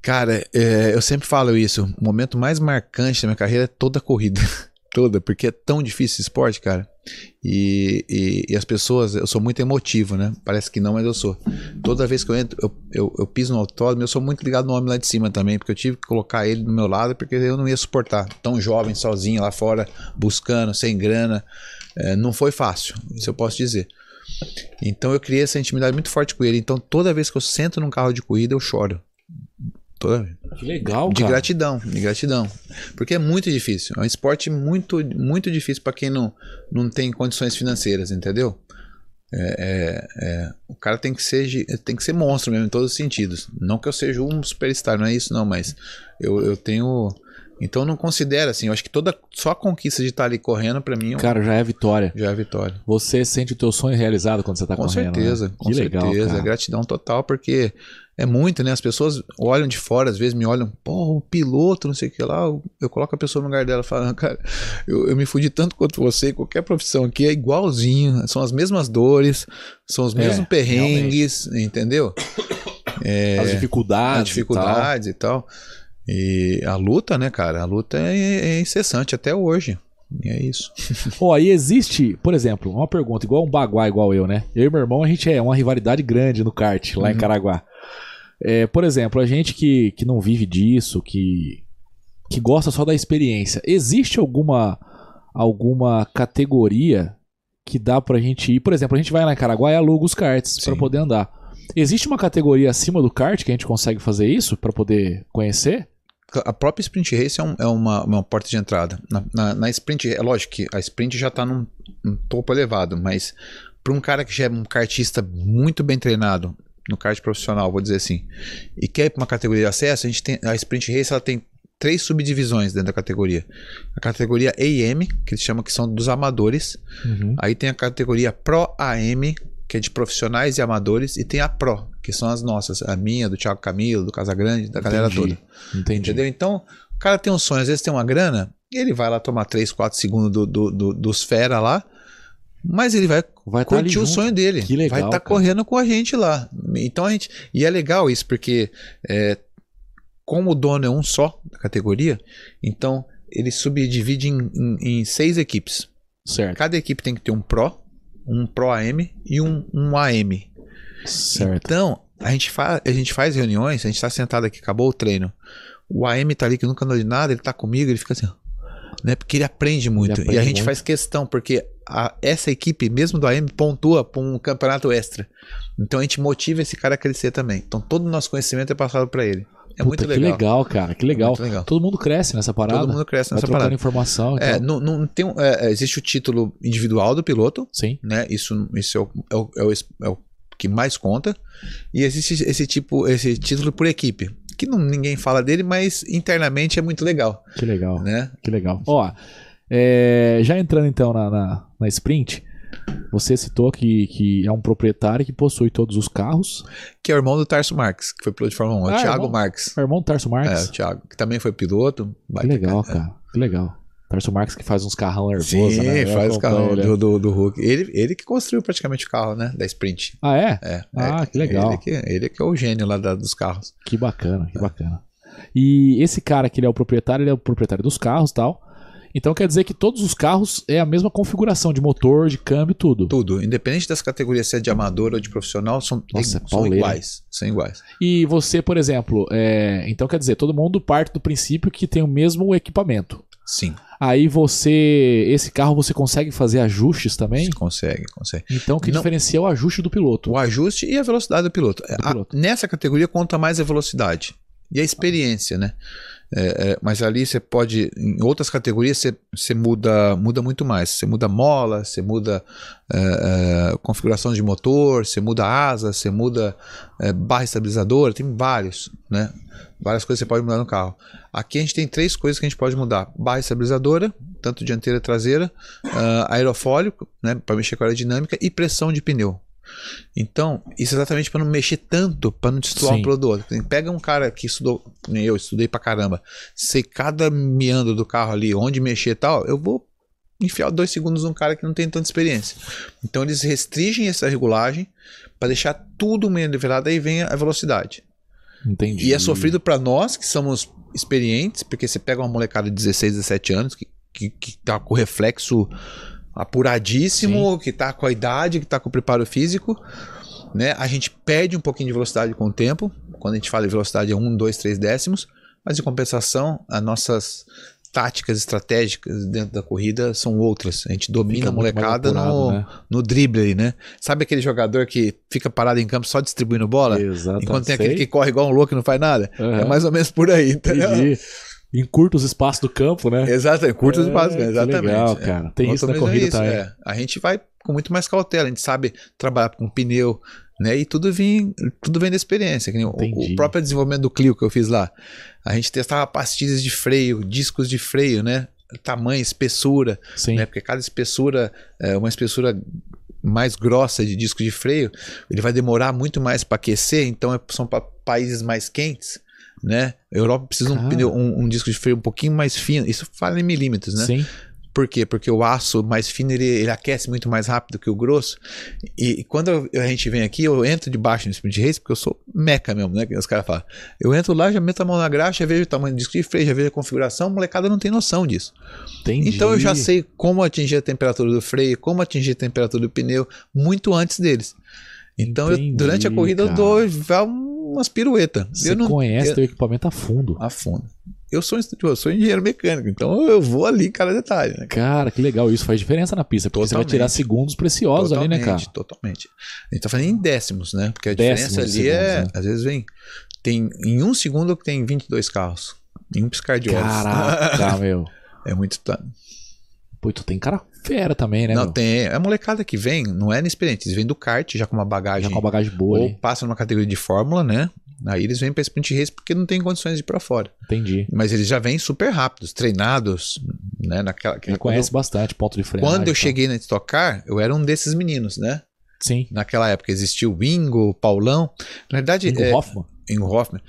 Cara, é, eu sempre falo isso. O momento mais marcante da minha carreira é toda a corrida. toda, porque é tão difícil esse esporte, cara. E, e- e as pessoas, eu sou muito emotivo, né? Parece que não, mas eu sou. Toda vez que eu entro, eu, eu, eu piso no autódromo, eu sou muito ligado no homem lá de cima também, porque eu tive que colocar ele do meu lado, porque eu não ia suportar. Tão jovem, sozinho lá fora, buscando, sem grana. É, não foi fácil, isso eu posso dizer. Então eu criei essa intimidade muito forte com ele. Então toda vez que eu sento num carro de corrida, eu choro. Toda vez. Que legal, De cara. gratidão, de gratidão. Porque é muito difícil. É um esporte muito, muito difícil para quem não, não tem condições financeiras, entendeu? É, é- é, o cara tem que ser tem que ser monstro mesmo em todos os sentidos. Não que eu seja um superstar, não é isso não, mas eu, eu tenho Então não considera assim, eu acho que toda só a conquista de estar ali correndo para mim Cara, já é vitória. já é vitória. Você sente o teu sonho realizado quando você tá Com correndo. certeza, né? com que legal, certeza. cara. Gratidão total, porque é muito, né? As pessoas olham de fora, às vezes me olham, pô, o piloto, não sei o que lá. Eu, eu coloco a pessoa no lugar dela falando, cara, eu, eu me fudi tanto quanto você, qualquer profissão aqui é igualzinho, são as mesmas dores, são os É, mesmos perrengues, entendeu? As dificuldades. As dificuldades e tal. E a luta, né, cara? A luta é, é incessante até hoje. E é isso. Pô, aí existe, por exemplo, uma pergunta, igual um baguá igual eu, né? Eu e meu irmão, a gente é uma rivalidade grande no kart, lá em Caraguá. É, por exemplo, a gente que, que não vive disso, que, que gosta só da experiência, existe alguma, alguma categoria que dá pra gente ir? Por exemplo, a gente vai lá em Caraguá e aluga os karts pra Sim. poder andar. Existe uma categoria acima do kart que a gente consegue fazer isso pra poder conhecer? A própria Sprint Race é, um- é uma, uma porta de entrada. Na, na, na Sprint, é lógico que a Sprint já está num, num topo elevado, mas para um cara que já é um kartista muito bem treinado no kart profissional, vou dizer assim, e quer ir para uma categoria de acesso, a gente tem a Sprint Race ela tem três subdivisões dentro da categoria. A categoria AM, que eles chamam que são dos amadores, Uhum. aí tem a categoria Pro AM, que é de profissionais e amadores, e tem a Pro, que são as nossas, a minha, do Thiago Camilo, do Casagrande, da galera Entendi. toda. Entendi. Entendeu? Então, o cara tem um sonho, às vezes tem uma grana, e ele vai lá tomar 3, 4 segundos do, do, do- dos fera lá, mas ele vai Vai tá curtir o junto. sonho dele. Que legal, vai estar cara. correndo com a gente lá. Então a gente. E é legal isso, porque é, como o dono é um só da categoria, então ele subdivide em, em- em seis equipes. Certo. Cada equipe tem que ter um Pro, um Pro AM e um, um AM. Certo. Então, a gente, fa a gente faz reuniões, a gente tá sentado aqui, acabou o treino. O AM tá ali que nunca andou de nada, ele tá comigo, ele fica assim, né? Porque ele aprende muito. aprende e a gente muito. faz questão, porque a- essa equipe, mesmo do AM, pontua para um campeonato extra. Então a gente motiva esse cara a crescer também. Então todo o nosso conhecimento é passado para ele. É Puta, muito Que legal. legal, cara. Que legal. Muito legal. Todo mundo cresce nessa parada. Todo mundo cresce nessa parada. informação. É, então. não, não tem, um- é, é, existe o título individual do piloto, Sim. né? Isso, isso é, o, é, o, é o é o que mais conta. E existe esse tipo, esse título por equipe, que não, ninguém fala dele, mas internamente é muito legal, Que legal. né? Que legal. Ó, é, já entrando então na, na, na sprint, você citou que, que é um proprietário que possui todos os carros. Que é o irmão do Tarso Marques, que foi piloto de Fórmula 1, é Ah, o Thiago irmão? Marques. É o irmão do Tarso É, Marques. o Thiago, que também foi piloto. que legal, cara. cara. Que legal. Tarso Marques que faz uns carrão nervoso, Sim, né? Faz o acompanho carro ele. do, do, do Hulk. Ele, ele que construiu praticamente o carro, né? Da Sprint. Ah, é? É, Ah, é, que legal. Ele que, ele que é o gênio lá da- dos carros. Que bacana, que bacana. E esse cara que ele é o proprietário, ele é o proprietário dos carros e tal. Então quer dizer que todos os carros é a mesma configuração de motor, de câmbio, tudo. Tudo, independente das categorias, se é de amador ou de profissional, são, Nossa, são pauleira. iguais. São iguais. E você, por exemplo, é, então quer dizer, todo mundo parte do princípio que tem o mesmo equipamento. Sim, Aí você, esse carro você consegue fazer ajustes também? consegue, consegue. Então o que Não. diferencia é o ajuste do piloto. O ajuste e a velocidade do piloto. Do A- piloto. nessa categoria conta mais a velocidade e a experiência, né? É, é, mas ali você pode, em outras categorias, você, você muda, muda muito mais. Você muda mola, você muda é, é, configuração de motor, você muda asa, você muda é, barra estabilizadora, tem vários, né? Várias coisas que você pode mudar no carro. Aqui a gente tem três coisas que a gente pode mudar: barra estabilizadora, tanto dianteira e traseira, ah, aerofólio, né, para mexer com a aerodinâmica, e pressão de pneu. Então, isso é exatamente para não mexer tanto, para não destoar Sim. um pelo do outro. Pega um cara que estudou, eu, estudei pra caramba, sei cada meandro do carro ali, onde mexer e tal, eu vou enfiar dois segundos num cara que não tem tanta experiência. Então, eles restringem essa regulagem para deixar tudo meio nivelado, aí vem a velocidade. Entendi. E é sofrido para nós que somos experientes, porque você pega uma molecada de 16, 17 anos que, que, que tá com reflexo apuradíssimo, que tá com a idade, que tá com o preparo físico, né? A gente perde um pouquinho de velocidade com o tempo. Quando a gente fala de velocidade é 1, 2, 3 décimos, mas em compensação, as nossas táticas estratégicas dentro da corrida são outras. A gente domina a molecada apurado, no, né? no drible aí, né? Sabe aquele jogador que fica parado em campo só distribuindo bola? Exato. Enquanto tem aquele que corre igual um louco e não faz nada. Aham. É mais ou menos por aí, entendeu? Entendi. Encurta os espaços do campo, né? Exato, é curto É, base, que exatamente. legal, é. cara. Tem isso na corrida isso, também. é. A gente vai com muito mais cautela, a gente sabe trabalhar com pneu, Né? E tudo vem, tudo vem da experiência. o, o próprio desenvolvimento do Clio que eu fiz lá. A gente testava pastilhas de freio, discos de freio, né? Tamanho, espessura, Sim. né? Porque cada espessura, é, uma espessura mais grossa de disco de freio, ele vai demorar muito mais para aquecer, então é- são para países mais quentes, né? A Europa precisa um, pneu, um, um disco de freio um pouquinho mais fino, isso fala em milímetros, né? Sim. Por quê? Porque o aço mais fino ele, ele aquece muito mais rápido que o grosso. E, e quando a gente vem aqui, eu entro debaixo no sprint race, porque eu sou meca mesmo, né? Que os caras falam. Eu entro lá, já meto a mão na graxa, já vejo o tamanho do disco de freio, já vejo a configuração, a molecada não tem noção disso. Entendi. Então eu já sei como atingir a temperatura do freio, como atingir a temperatura do pneu, muito antes deles. Então eu- Entendi, durante a corrida cara. eu dou umas piruetas. Você eu não conhece eu, teu equipamento a fundo. a fundo. Eu sou, um- eu sou engenheiro mecânico, então eu vou ali em cada detalhe, né? Cara, que legal. Isso faz diferença na pista, porque você vai tirar Totalmente. segundos preciosos ali, né, cara? Totalmente, Totalmente. A gente tá falando em décimos, né? Porque a Décimos diferença ali é. segundos, né? Às vezes vem. Tem, em um segundo que tem 22 carros. Em um piscar de olhos. Caraca, meu. é muito. Pô, tu tem cara fera também, né, não, meu? tem. É a molecada que vem, não é inexperiente. Eles vêm do kart já com uma bagagem. Já com a bagagem boa ou ali. passam numa categoria de fórmula, né? Aí eles vêm pra sprint race porque não tem condições de ir pra fora. Entendi. Mas eles já vêm super rápidos, treinados, né? Naquela, Ele conhece bastante ponto de freio. Quando eu cheguei na Stock Car, eu era um desses meninos, né? Sim. Naquela época existia o Wingo, o Paulão. Na verdade, Ingo é, Hoffman. em Hoffman.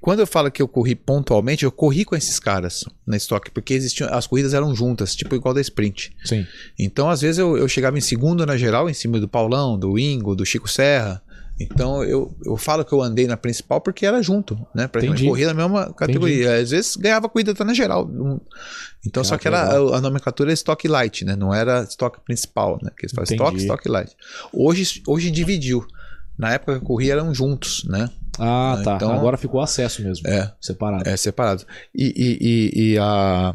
Quando eu falo que eu corri pontualmente, eu corri com esses caras na Stock, porque existiam, as corridas eram juntas, tipo igual da Sprint. Sim. Então, às vezes, eu, eu chegava em segundo na geral, em cima do Paulão, do Wingo, do Chico Serra. Então, eu, eu falo que eu andei na principal porque era junto, né? Praticamente Entendi. corria na mesma categoria. Às vezes ganhava corrida até na geral. Então, só Cara, que era, legal. a, nomenclatura é Stock Light, né? Não era Stock principal, né? Que eles falam Entendi. Stock Light. Hoje, hoje dividiu. Na época que eu corria eram juntos, né? Ah, tá. Então- Agora ficou acesso mesmo. É. Separado. É, separado. E, e, e, e a,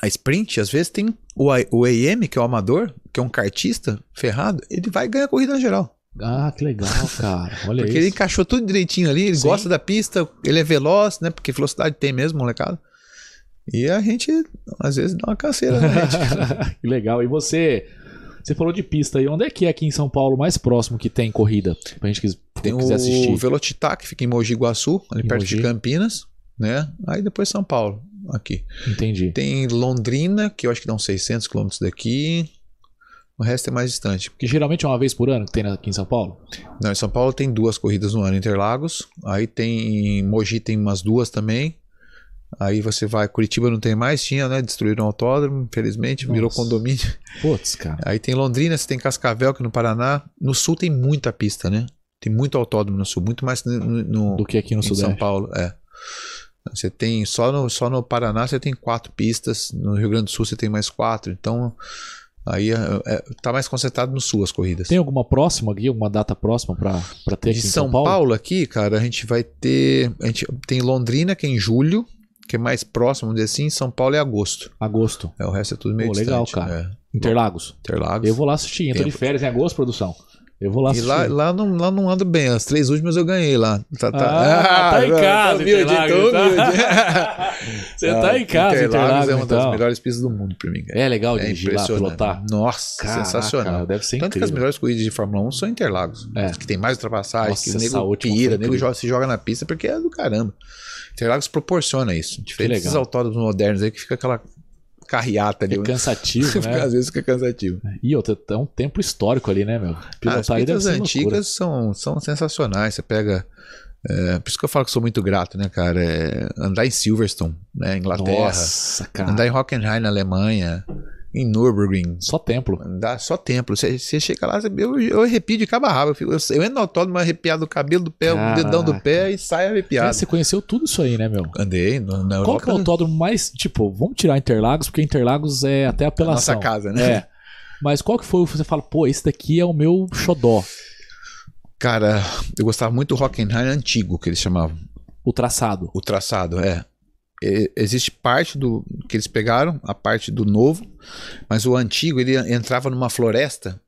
a Sprint, às vezes, tem o, o AM, que é o amador, que é um kartista ferrado, ele vai ganhar a corrida na geral. Ah, que legal, cara. Olha Porque isso. ele encaixou tudo direitinho ali, ele Sim. gosta da pista, ele é veloz, né? Porque velocidade tem mesmo, molecada. E a gente, às vezes, dá uma canseira na gente. que legal. E você, você falou de pista aí. Onde é que é aqui em São Paulo mais próximo que tem corrida? Pra gente quis, Tem quiser assistir. o Velocitar, que fica em Mogi Guaçu, ali Em perto Mogi. de Campinas, né? Aí depois São Paulo, aqui. Entendi. Tem Londrina, que eu acho que dá uns 600 quilômetros daqui. O resto é mais distante. Que geralmente é uma vez por ano que tem aqui em São Paulo? Não, em São Paulo tem duas corridas no ano, Interlagos. Aí tem em Mogi tem umas duas também. Aí você vai, Curitiba não tem mais, tinha, né? Destruíram o autódromo, infelizmente, virou Nossa. condomínio. Putz, cara. Aí tem Londrina, você tem Cascavel, que no Paraná. No sul tem muita pista, né? Tem muito autódromo no sul, muito mais no, no- Do que aqui no em Sudeste. São Paulo, é. Você tem só no, só no Paraná você tem quatro pistas, no Rio Grande do Sul você tem mais quatro, então aí é, é- tá mais concentrado no sul as corridas. Tem alguma próxima aqui, alguma data próxima pra ter aqui De em São, São, Paulo? Paulo? aqui, cara, a gente vai ter. A gente tem Londrina, que é em julho, que é mais próximo, vamos dizer assim, São Paulo é agosto. Agosto. É, o resto é tudo meio Pô, legal, distante. cara. É. Interlagos. Interlagos. Eu vou lá assistir. Entra de Tempo. férias em agosto, produção. Eu vou lá E assistir. lá, lá, não, lá não ando bem. As três últimas eu ganhei lá. Tá, Ah, tá em casa, Tô humilde, Interlagos, tô tá? humilde. Você tá em casa, Interlagos Interlagos, é uma das então. melhores pistas do mundo pra mim. cara. É legal É dirigir lá, pilotar. Nossa, Caraca, sensacional. Deve ser Tanto que as incrível. melhores corridas de Fórmula 1 são Interlagos. É. Que tem mais ultrapassagem, Nossa, que o nego pira, o nego incrível. joga, se joga na pista porque é do caramba. Interlagos proporciona isso. Diferente desses autódromos modernos aí que fica aquela carreata ali. É cansativo, Fica- né? Às vezes fica cansativo. E outra, é um tempo histórico ali, né, meu? Ah, as Pilotar deve pistas antigas são, são sensacionais. Você pega. é, por isso que eu falo que sou muito grato, né, cara? É, andar em Silverstone, né, Inglaterra. Nossa, cara. Andar em Hockenheim, na Alemanha. Em Nürburgring. Só templo. Andar só templo. Você, chega lá, você- eu, eu arrepio de cabo a rabo. Eu, eu, entro no autódromo arrepiado do cabelo do pé, o dedão do pé e saio arrepiado. você conheceu tudo isso aí, né, meu? Andei no- na Qual Europa. que é o autódromo mais, tipo, vamos tirar Interlagos, porque Interlagos é até apelação. nossa casa, né? É. Mas qual que foi o que você fala, pô, esse daqui é o meu xodó, Cara, eu gostava muito do Hockenheim antigo, que eles chamavam. o traçado. O traçado, é. Existe parte do que eles pegaram, a parte do novo, mas o antigo ele entrava numa floresta.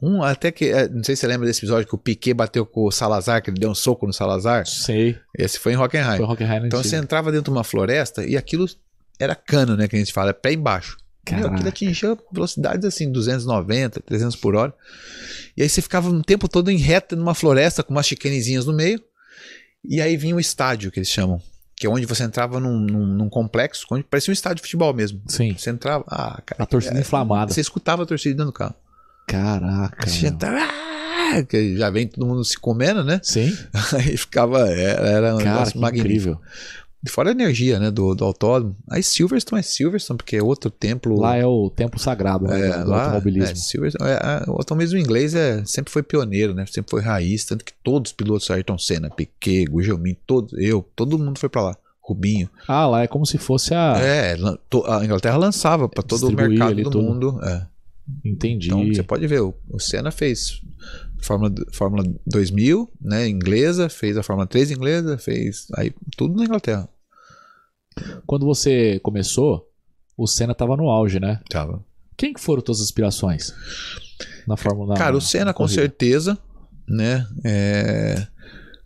Um até que, é, não sei se você lembra desse episódio que o Piquet bateu com o Salazar, que ele deu um soco no Salazar. Sei, Esse foi em Hockenheim. foi Hockenheim Então antigo. você entrava dentro de uma floresta e aquilo era cano, né, que a gente fala, é pé embaixo. Meu, aquilo atingia velocidades assim, 290, 300 por hora. E aí você ficava um tempo todo em reta numa floresta com umas chicanezinhas no meio. E aí vinha o estádio, que eles chamam. Que é onde você entrava num, num, num complexo, onde parecia um estádio de futebol mesmo. Sim. Você entrava. Ah, cara. A torcida é, inflamada. Você escutava a torcida dentro do carro. Caraca. Você entrava. Ah, que já vem todo mundo se comendo, né? Sim. Aí ficava. Era, era um Cara, negócio magnífico. incrível. Fora a energia, né? Do, do autódromo. Aí Silverstone é Silverstone, porque é outro templo. Lá é o tempo sagrado né, É, do lá, automobilismo. é, Silverstone, é, é, o automobilismo inglês é, sempre foi pioneiro, né? Sempre foi raiz, tanto que todos os pilotos, Ayrton Senna, Piquet, Gugelmin, todos, eu, todo mundo foi pra lá. Rubinho. Ah, lá é como se fosse a. É, a Inglaterra lançava pra todo o mercado do mundo. é. Entendi. Então você pode ver, o, o Senna fez Fórmula, Fórmula 2000, né, inglesa, fez a Fórmula 3 inglesa, fez aí tudo na Inglaterra. Quando você começou, o Senna tava no auge, né? Tava. Quem que foram tuas inspirações na Fórmula Cara, o Senna na com certeza, né? É...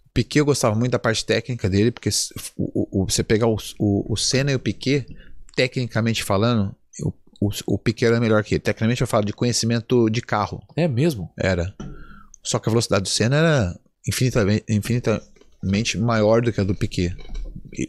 O Piquet eu gostava muito da parte técnica dele, porque o- o- você pegar o, o, o Senna e o Piquet, tecnicamente falando, o, o, o Piquet era melhor que ele. Tecnicamente eu falo de conhecimento de carro, É mesmo? era. Só que a velocidade do Senna era infinitamente, infinitamente maior do que a do Piquet.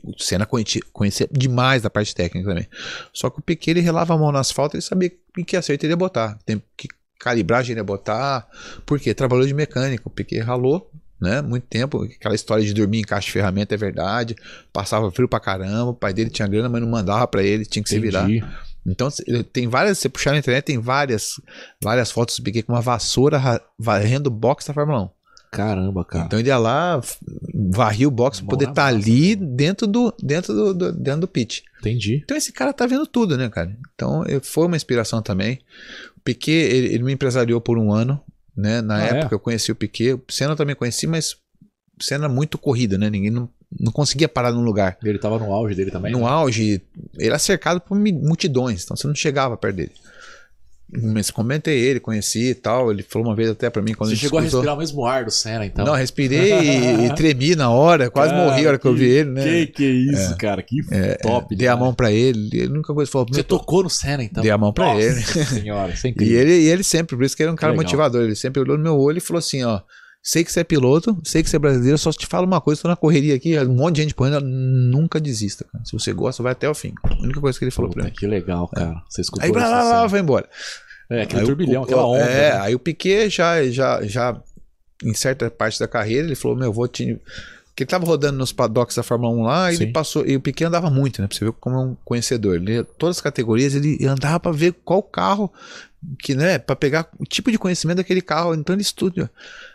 O Senna conhecia, conhecia demais da parte técnica também. Só que o Piquet ele relava a mão no asfalto e sabia em que acerto ele ia botar. Tem que calibragem ele ia botar. Por quê? Trabalhou de mecânico. O Piquet ralou, né? Muito tempo. Aquela história de dormir em caixa de ferramenta é verdade. Passava frio pra caramba. O pai dele tinha grana, mas não mandava pra ele. Tinha que se virar. Entendi. Então tem várias, você puxar na internet, tem várias, várias fotos do Piquet com uma vassoura ra- varrendo o box da Fórmula 1. Caramba, cara. Então ele ia lá, varria o box pra poder estar massa, ali dentro do, dentro do, do- dentro do pit. Entendi. Então esse cara tá vendo tudo, né, cara? Então foi uma inspiração também. O Piquet, ele, ele me empresariou por um ano, né? Na Ah, é? época eu conheci o Piquet. O Senna eu também conheci, mas o Senna muito corrida, né? Ninguém não, não conseguia parar num lugar. Ele tava no auge dele também? No né? auge, ele era cercado por multidões, então você não chegava perto dele. Mas comentei ele, conheci e tal. Ele falou uma vez até pra mim quando Você a chegou a cruzou. respirar o mesmo ar do Senna, então? Não, respirei e, e tremi na hora, quase Cara, morri a hora que, eu vi ele, né? Que que é isso, cara? Que top. Dei a mão pra ele, ele a única coisa que falou, Você "Meu, tô- tocou no Senna, então? Dei a mão pra Nossa ele. senhora, isso é E ele, e ele sempre, por isso que ele é um cara legal. motivador. Ele sempre olhou no meu olho e falou assim: ó, sei que você é piloto, sei que você é brasileiro, só te falo uma coisa, tô na correria aqui, um monte de gente correndo, nunca desista, cara. Se você gosta, vai até o fim. A única coisa que ele falou pra Puta, mim. que legal, cara. Você escutou Aí isso lá, do lá, lá, Senna. vai embora. É, aquele Aí turbilhão, o- aquela onda. É, né? aí o Piquet já, já, já, em certa parte da carreira, ele falou: Meu, vou te. Porque ele tava rodando nos paddocks da Fórmula 1 lá, e Sim. ele passou. E o Piquet andava muito, né? Pra você ver como é um conhecedor. Ele, todas as categorias, ele andava pra ver qual carro, que, né? Pra pegar o tipo de conhecimento daquele carro. Então ele estuda.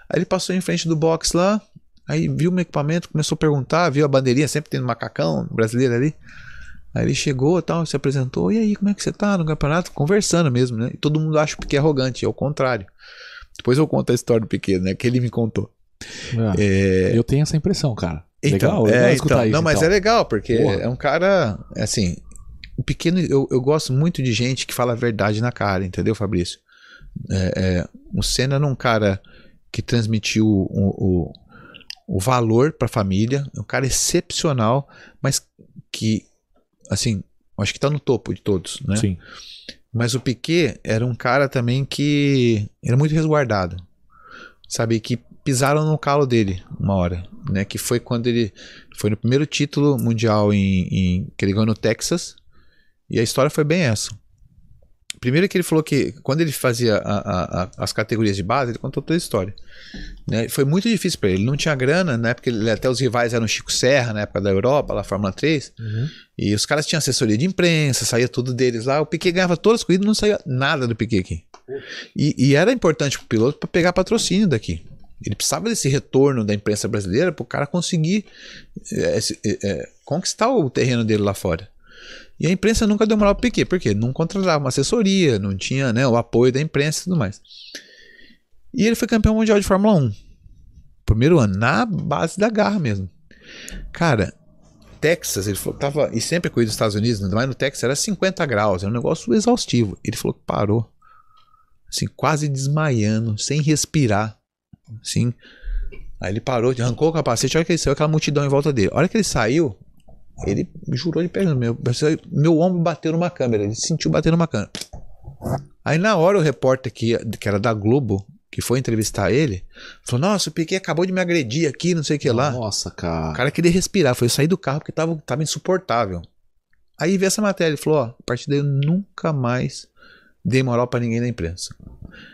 Aí ele passou em frente do box lá, aí viu o meu equipamento, começou a perguntar, viu a bandeirinha, sempre tem um macacão brasileiro ali. Aí ele chegou tal, se apresentou, e aí, como é que você tá no campeonato? Conversando mesmo, né? E todo mundo acha o Piquet arrogante, é o contrário. Depois eu conto a história do Piquet, né? Que ele me contou. É, Eu tenho essa impressão, cara. Então, legal, é, escutar então, isso. Não, mas então. é legal, porque Porra. é um cara, assim, o pequeno, eu, eu gosto muito de gente que fala a verdade na cara, entendeu, Fabrício? É, é, o Senna era um cara que transmitiu o, o, o valor pra família, é um cara excepcional, mas que, assim, acho que tá no topo de todos, né? Sim. Mas o Piquet era um cara também que era muito resguardado. Sabe, que pisaram no calo dele uma hora, né? Que foi quando ele foi no primeiro título mundial em, em que ele ganhou no Texas. E a história foi bem essa. Primeiro que ele falou que quando ele fazia a- a- as categorias de base, ele contou toda a história. né? Foi muito difícil para ele. Ele não tinha grana, na época ele, até os rivais eram o Chico Serra, na época da Europa, lá Fórmula 3. Uhum. E os caras tinham assessoria de imprensa, saía tudo deles lá. O Piquet ganhava todas as corridas não saía nada do Piquet aqui. E, e era importante pro piloto para pegar patrocínio daqui. Ele precisava desse retorno da imprensa brasileira para o cara conseguir é, é, é, conquistar o terreno dele lá fora. E a imprensa nunca deu moral pro Piquet, porque não contratava uma assessoria, não tinha né, o apoio da imprensa e tudo mais. E ele foi campeão mundial de Fórmula 1. Primeiro ano, na base da garra mesmo. Cara, Texas, ele falou tava. E sempre corrida dos Estados Unidos, ainda mais no Texas, era 50 graus, era um negócio exaustivo. Ele falou que parou. Assim, quase desmaiando, sem respirar. Assim. Aí ele parou, arrancou o capacete, olha que ele saiu, aquela multidão em volta dele. A hora que ele saiu, Ele jurou de perna. Meu, meu ombro bateu numa câmera. Ele sentiu bater numa câmera. Aí na hora o repórter que, que era da Globo, que foi entrevistar ele, falou: Nossa, o Piquet acabou de me agredir aqui, não sei o que lá. Nossa, cara. O cara queria respirar, foi sair do carro porque tava, tava insuportável. Aí veio essa matéria, ele falou: Ó, a partir daí eu nunca mais dei moral pra ninguém na imprensa.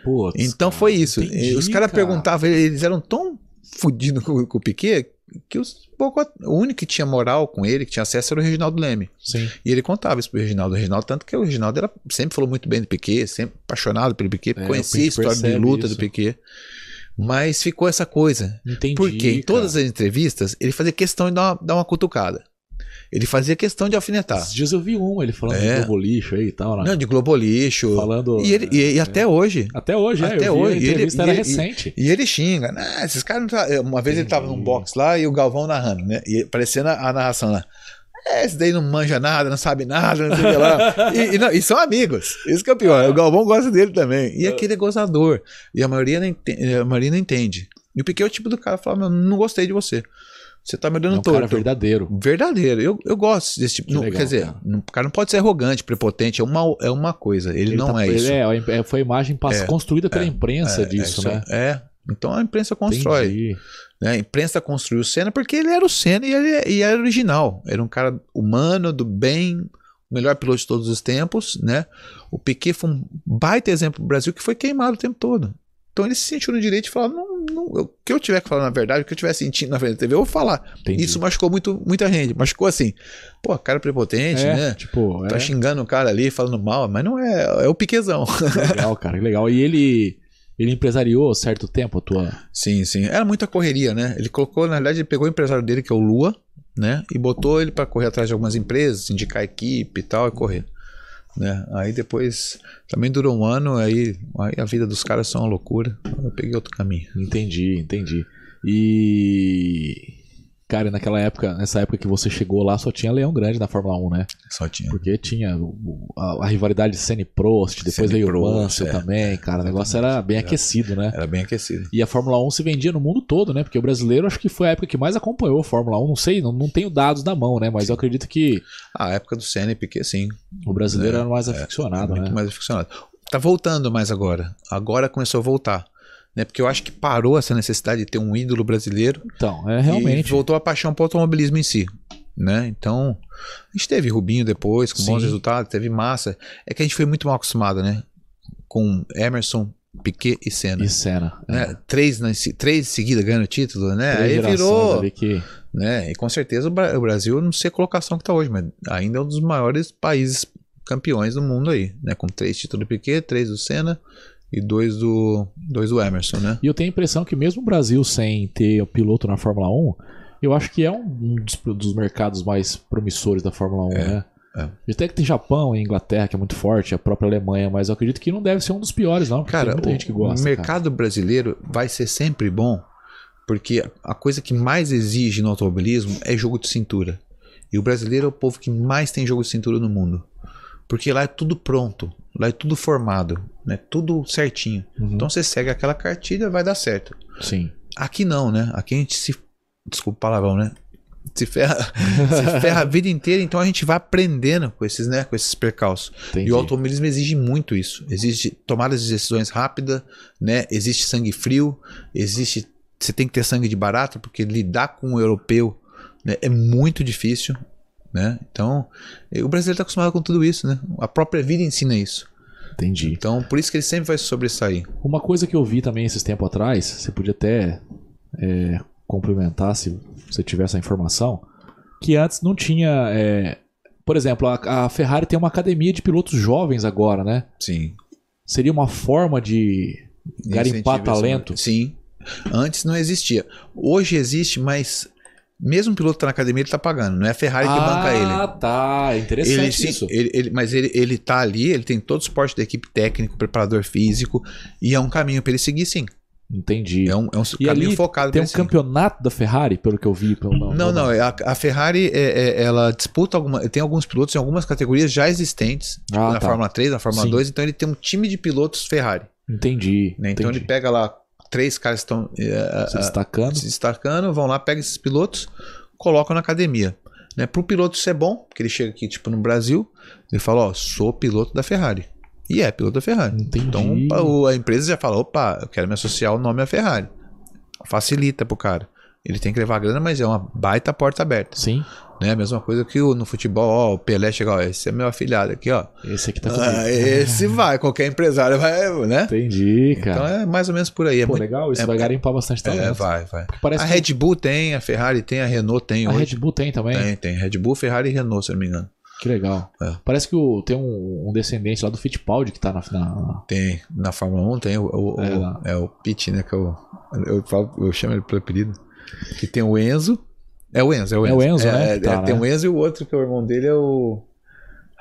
Putz, Então cara, foi isso. entendi, Os caras cara. perguntavam, eles eram tão fodidos com, com o Piquet que os, o único que tinha moral com ele, que tinha acesso, era o Reginaldo Leme. Sim. E ele contava isso pro Reginaldo. O Reginaldo, tanto que o Reginaldo era, sempre falou muito bem do Piquet, sempre apaixonado pelo Piquet, É, conhecia a história de luta isso. do Piquet. Mas ficou essa coisa. Entendi. Porque em todas as entrevistas, ele fazia questão de dar uma, dar uma cutucada. Ele fazia questão de alfinetar. Esses dias eu vi um, ele falando É. do Globo lixo aí e tal, né? Não, de Globolixo. Falando. E, ele, e, e até hoje. Até hoje, é. Até eu vi, hoje. A E ele- entrevista e era ele- recente. E ele xinga. "Nah, esses caras não tá... Uma vez ele tava num box lá e o Galvão narrando, né? E parecendo a, a narração lá. É, esse daí não manja nada, não sabe nada, não sei o que lá. E, e não- e são amigos. Isso que é o pior. O Galvão gosta dele também. E aquele é gozador. E a maioria não entende. A maioria não entende. E o Piquet é o tipo do cara que fala: Meu, não gostei de você. Você tá me É dando um cara torto. verdadeiro. Verdadeiro. Eu, eu gosto desse tipo. Que não, legal, quer dizer, cara. o cara não pode ser arrogante, prepotente. É uma, é uma coisa. Ele, não tá- é isso. ele é, foi a imagem É, construída pela é, imprensa É, disso, é, né? É. Então a imprensa constrói. Né? A imprensa construiu o Senna porque ele era o Senna e ele e era original. Era um cara humano, do bem, o melhor piloto de todos os tempos, né? O Piquet foi um baita exemplo pro Brasil que foi queimado o tempo todo. Então ele se sentiu no direito de falar, não, não, eu- o que eu tiver que falar na verdade, o que eu tiver sentindo na frente da TV, eu vou falar. Entendi. Isso machucou muito, muita gente. Machucou assim, pô, cara prepotente, é, né? Tipo, Tá é xingando o cara ali, falando mal, mas não é, é o Piquezão. legal, cara, que legal. E ele, ele empresariou certo tempo a tua. Sim, sim. Era muita correria, né? Ele colocou, na verdade, ele pegou o empresário dele, que é o Lua, né? E botou ele pra correr atrás de algumas empresas, indicar a equipe e tal, e correr. Né? Aí depois também durou um ano, aí, aí a vida dos caras são uma loucura. Eu peguei outro caminho. Entendi, entendi. E. Cara, naquela época, nessa época que você chegou lá, só tinha Leão Grande na Fórmula 1, né? Só tinha. Porque tinha a, a rivalidade Senna e Prost, depois Senna veio o Mansell é. também, cara. O negócio era bem aquecido, né? Era bem aquecido. E a Fórmula 1 se vendia no mundo todo, né? Porque o brasileiro acho que foi a época que mais acompanhou a Fórmula 1. Não sei, não, não tenho dados na mão, né? Mas eu acredito que a época do Senna e Piquet, sim. o brasileiro É, era mais é, aficionado, muito né? mais aficionado. Tá voltando mais agora. Agora começou a voltar. Né? Porque eu acho que parou essa necessidade de ter um ídolo brasileiro Então, é E realmente. voltou a paixão pro automobilismo em si. Né? Então, a gente teve Rubinho depois, com bons Sim. resultados, teve massa. É que a gente foi muito mal acostumado, né? Com Emerson, Piquet e Senna. E Senna. Né? Três, na- três seguidas ganhando o título, né? Três Aí virou. que. Né? E com certeza o Bra- o Brasil, não sei a colocação que tá hoje, mas ainda é um dos maiores países campeões do mundo aí. Né? Com três títulos do Piquet, três do Senna e dois do, dois do Emerson, né? E eu tenho a impressão que mesmo o Brasil sem ter o piloto na Fórmula 1, eu acho que é um dos, dos mercados mais promissores da Fórmula 1, É, né? é. Até que tem Japão e Inglaterra, que é muito forte, a própria Alemanha, mas eu acredito que não deve ser um dos piores, não. Cara, tem muita o, gente que gosta. o mercado brasileiro vai ser sempre bom, porque a coisa que mais exige no automobilismo é jogo de cintura. E o brasileiro é o povo que mais tem jogo de cintura no mundo. Porque lá é tudo pronto, lá é tudo formado, né? Tudo certinho. Uhum. Então você segue aquela cartilha, vai dar certo. Sim. Aqui não, né? Aqui a gente se. Desculpa o palavrão, né? Se ferra, se ferra a vida inteira, então a gente vai aprendendo com esses, né? Com esses percalços. Entendi. E o automobilismo exige muito isso. Exige tomadas de decisões rápidas, né? Existe sangue frio, existe. Você tem que ter sangue de barato, porque lidar com o europeu né, é muito difícil. Né? Então, o brasileiro está acostumado com tudo isso, né? A própria vida ensina isso. Entendi. Então, por isso que ele sempre vai sobressair. Uma coisa que eu vi também esses tempos atrás, você podia até é, complementar se você tiver essa informação, que antes não tinha. é, por exemplo, a, a Ferrari tem uma academia de pilotos jovens agora, né? Sim. Seria uma forma de garimpar talento. Sim. Antes não existia. Hoje existe, mas mesmo o piloto que tá na academia, ele tá pagando. Não é a Ferrari que banca ele. Ah, tá. Interessante Ele, sim, isso. ele- ele- mas ele, ele tá ali, ele tem todo o suporte da equipe técnica, preparador físico, e é um caminho para ele seguir, sim. Entendi. É um, é um E caminho ali focado Tem um seguir. campeonato da Ferrari, pelo que eu vi. Pelo, Não, não, é a, a Ferrari é- é- ela disputa alguma, tem alguns pilotos em algumas categorias já existentes, tipo Ah, na tá. Fórmula 3, na Fórmula Sim. 2, então ele tem um time de pilotos Ferrari. Entendi. né? Então entendi. ele pega lá três caras estão eh, Se eh, destacando. se destacando, vão lá, pega esses pilotos, colocam na academia. Né? Para o piloto isso é bom, porque ele chega aqui, tipo, no Brasil, ele fala, ó, sou piloto da Ferrari. E é piloto da Ferrari. Entendi. Então a empresa já fala, opa, eu quero me associar ao nome à Ferrari. Facilita pro cara. Ele tem que levar a grana, mas é uma baita porta aberta. Sim. Né? A mesma coisa que o, no futebol, ó, o Pelé chega, ó, esse é meu afilhado aqui, ó. Esse aqui tá comigo. Ah, esse vai, qualquer empresário vai, né? Entendi, cara. Então é mais ou menos por aí. É Pô, muito- legal, isso é- vai garimpar bastante É, talento. vai, vai. Parece a que Red Bull tem, a Ferrari tem, a Renault tem a hoje. Red Bull tem também. Tem, tem. Red Bull, Ferrari e Renault, se eu não me engano. Que legal. É. Parece que o, tem um, um descendente lá do Fittipaldi que tá na final. Tem. Na Fórmula 1 tem o, o, É, o- é o Pitt, né? Que eu, eu, falo, eu chamo ele pelo apelido. Que tem o Enzo. É o Enzo, é o É Enzo. o Enzo, É, né, é, tá, é, tem né? o Enzo e o outro que é o irmão dele é o.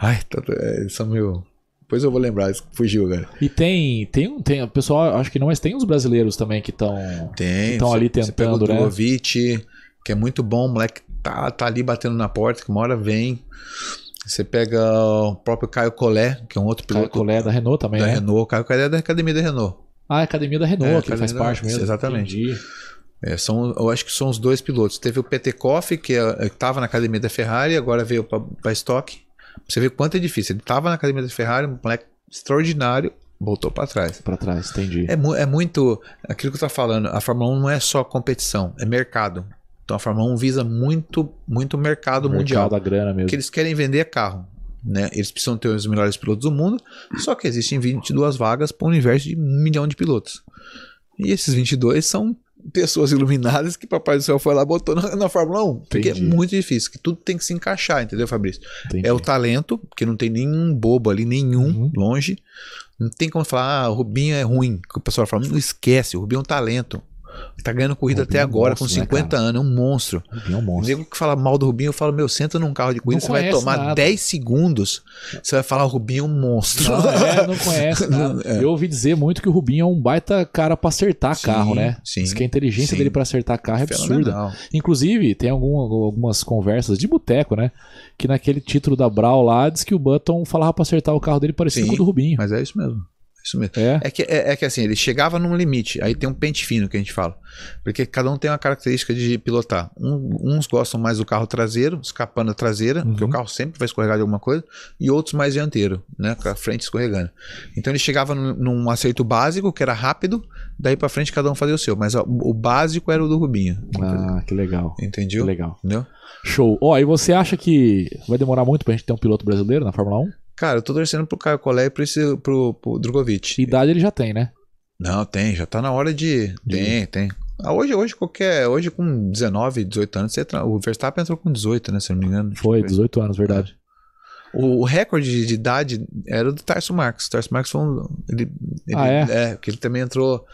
Ai, tá, é, eles são meio. Depois eu vou lembrar, fugiu, cara. E tem, tem um, tem, o pessoal, acho que não, mas tem uns brasileiros também que estão. Tem. Você- ali Você pega o tentando, né? Que é muito bom, o moleque tá, tá ali batendo na porta, que uma hora vem. Você pega o próprio Caio Collet, que é um outro Caio piloto Collet da Renault também, da né? Renault. O Caio Collet é da academia da Renault. Ah, a academia da Renault, É, que faz da- parte mesmo. exatamente. Entendi. É, são, eu acho que são os dois pilotos. Teve o Petekoff, que estava na academia da Ferrari, agora veio para Stock. Você vê quanto é difícil. Ele estava na academia da Ferrari, um moleque extraordinário, voltou para trás. Pra trás, entendi. É, mu- é muito aquilo que eu tô falando. A Fórmula 1 não é só competição, é mercado. Então a Fórmula 1 visa muito, muito mercado, Mercado mundial. da grana mesmo. Porque eles querem vender carro. Né? Eles precisam ter os melhores pilotos do mundo, só que existem 22 vagas para um universo de um milhão de pilotos. E esses 22 são pessoas iluminadas que Papai do Céu foi lá e botou na, na Fórmula 1. Porque Entendi. é muito difícil, que tudo tem que se encaixar, entendeu, Fabrício? Entendi. É o talento, porque não tem nenhum bobo ali, nenhum, Uhum. longe. Não tem como falar, ah, o Rubinho é ruim. Que o pessoal fala, não esquece, o Rubinho é um talento. Tá ganhando corrida Rubinho até é um agora, monstro, com né, 50 cara? anos, é um monstro. Rubinho é um O monstro. nego que fala mal do Rubinho, eu falo, meu, senta num carro de corrida, Não você vai tomar nada. 10 segundos, você vai falar, o Rubinho é um monstro. Não, é, não conhece nada. É. Eu ouvi dizer muito que o Rubinho é um baita cara pra acertar Sim, carro, né? sim, Diz que a inteligência sim. dele pra acertar carro é absurda. Fenomenal. Inclusive, tem algum- algumas conversas de boteco, né? Que naquele título da Brau lá, diz que o Button falava pra acertar o carro dele parecido Sim. com o do Rubinho. Mas é isso mesmo. É Isso mesmo. É. É que, é, é que assim, ele chegava num limite, aí tem um pente fino que a gente fala. Porque cada um tem uma característica de pilotar. Um- uns gostam mais do carro traseiro, escapando a traseira, Uhum. porque o carro sempre vai escorregar de alguma coisa, e outros mais dianteiro, né? Com a frente escorregando. Então ele chegava num, num acerto básico, que era rápido, daí pra frente cada um fazia o seu. Mas ó, o básico era o do Rubinho. Ah, que legal. Que Entendeu? legal. Entendeu? Show. Ó, e você acha que vai demorar muito pra gente ter um piloto brasileiro na Fórmula 1? Cara, eu tô torcendo pro Caio Collet e pro, esse- pro, pro Drogovic. Idade ele já tem, né? Não, tem, já tá na hora de. Tem, tem. Ah, hoje, hoje, qualquer. Hoje, com 19, 18 anos, você entra- o Verstappen entrou com 18, né? Se eu não me engano. Foi, 18 anos, verdade. O, o recorde de, de idade era o do Tarso Marques. O Tarso Marques foi um. Ele, ele- Ah, é? É, porque ele também entrou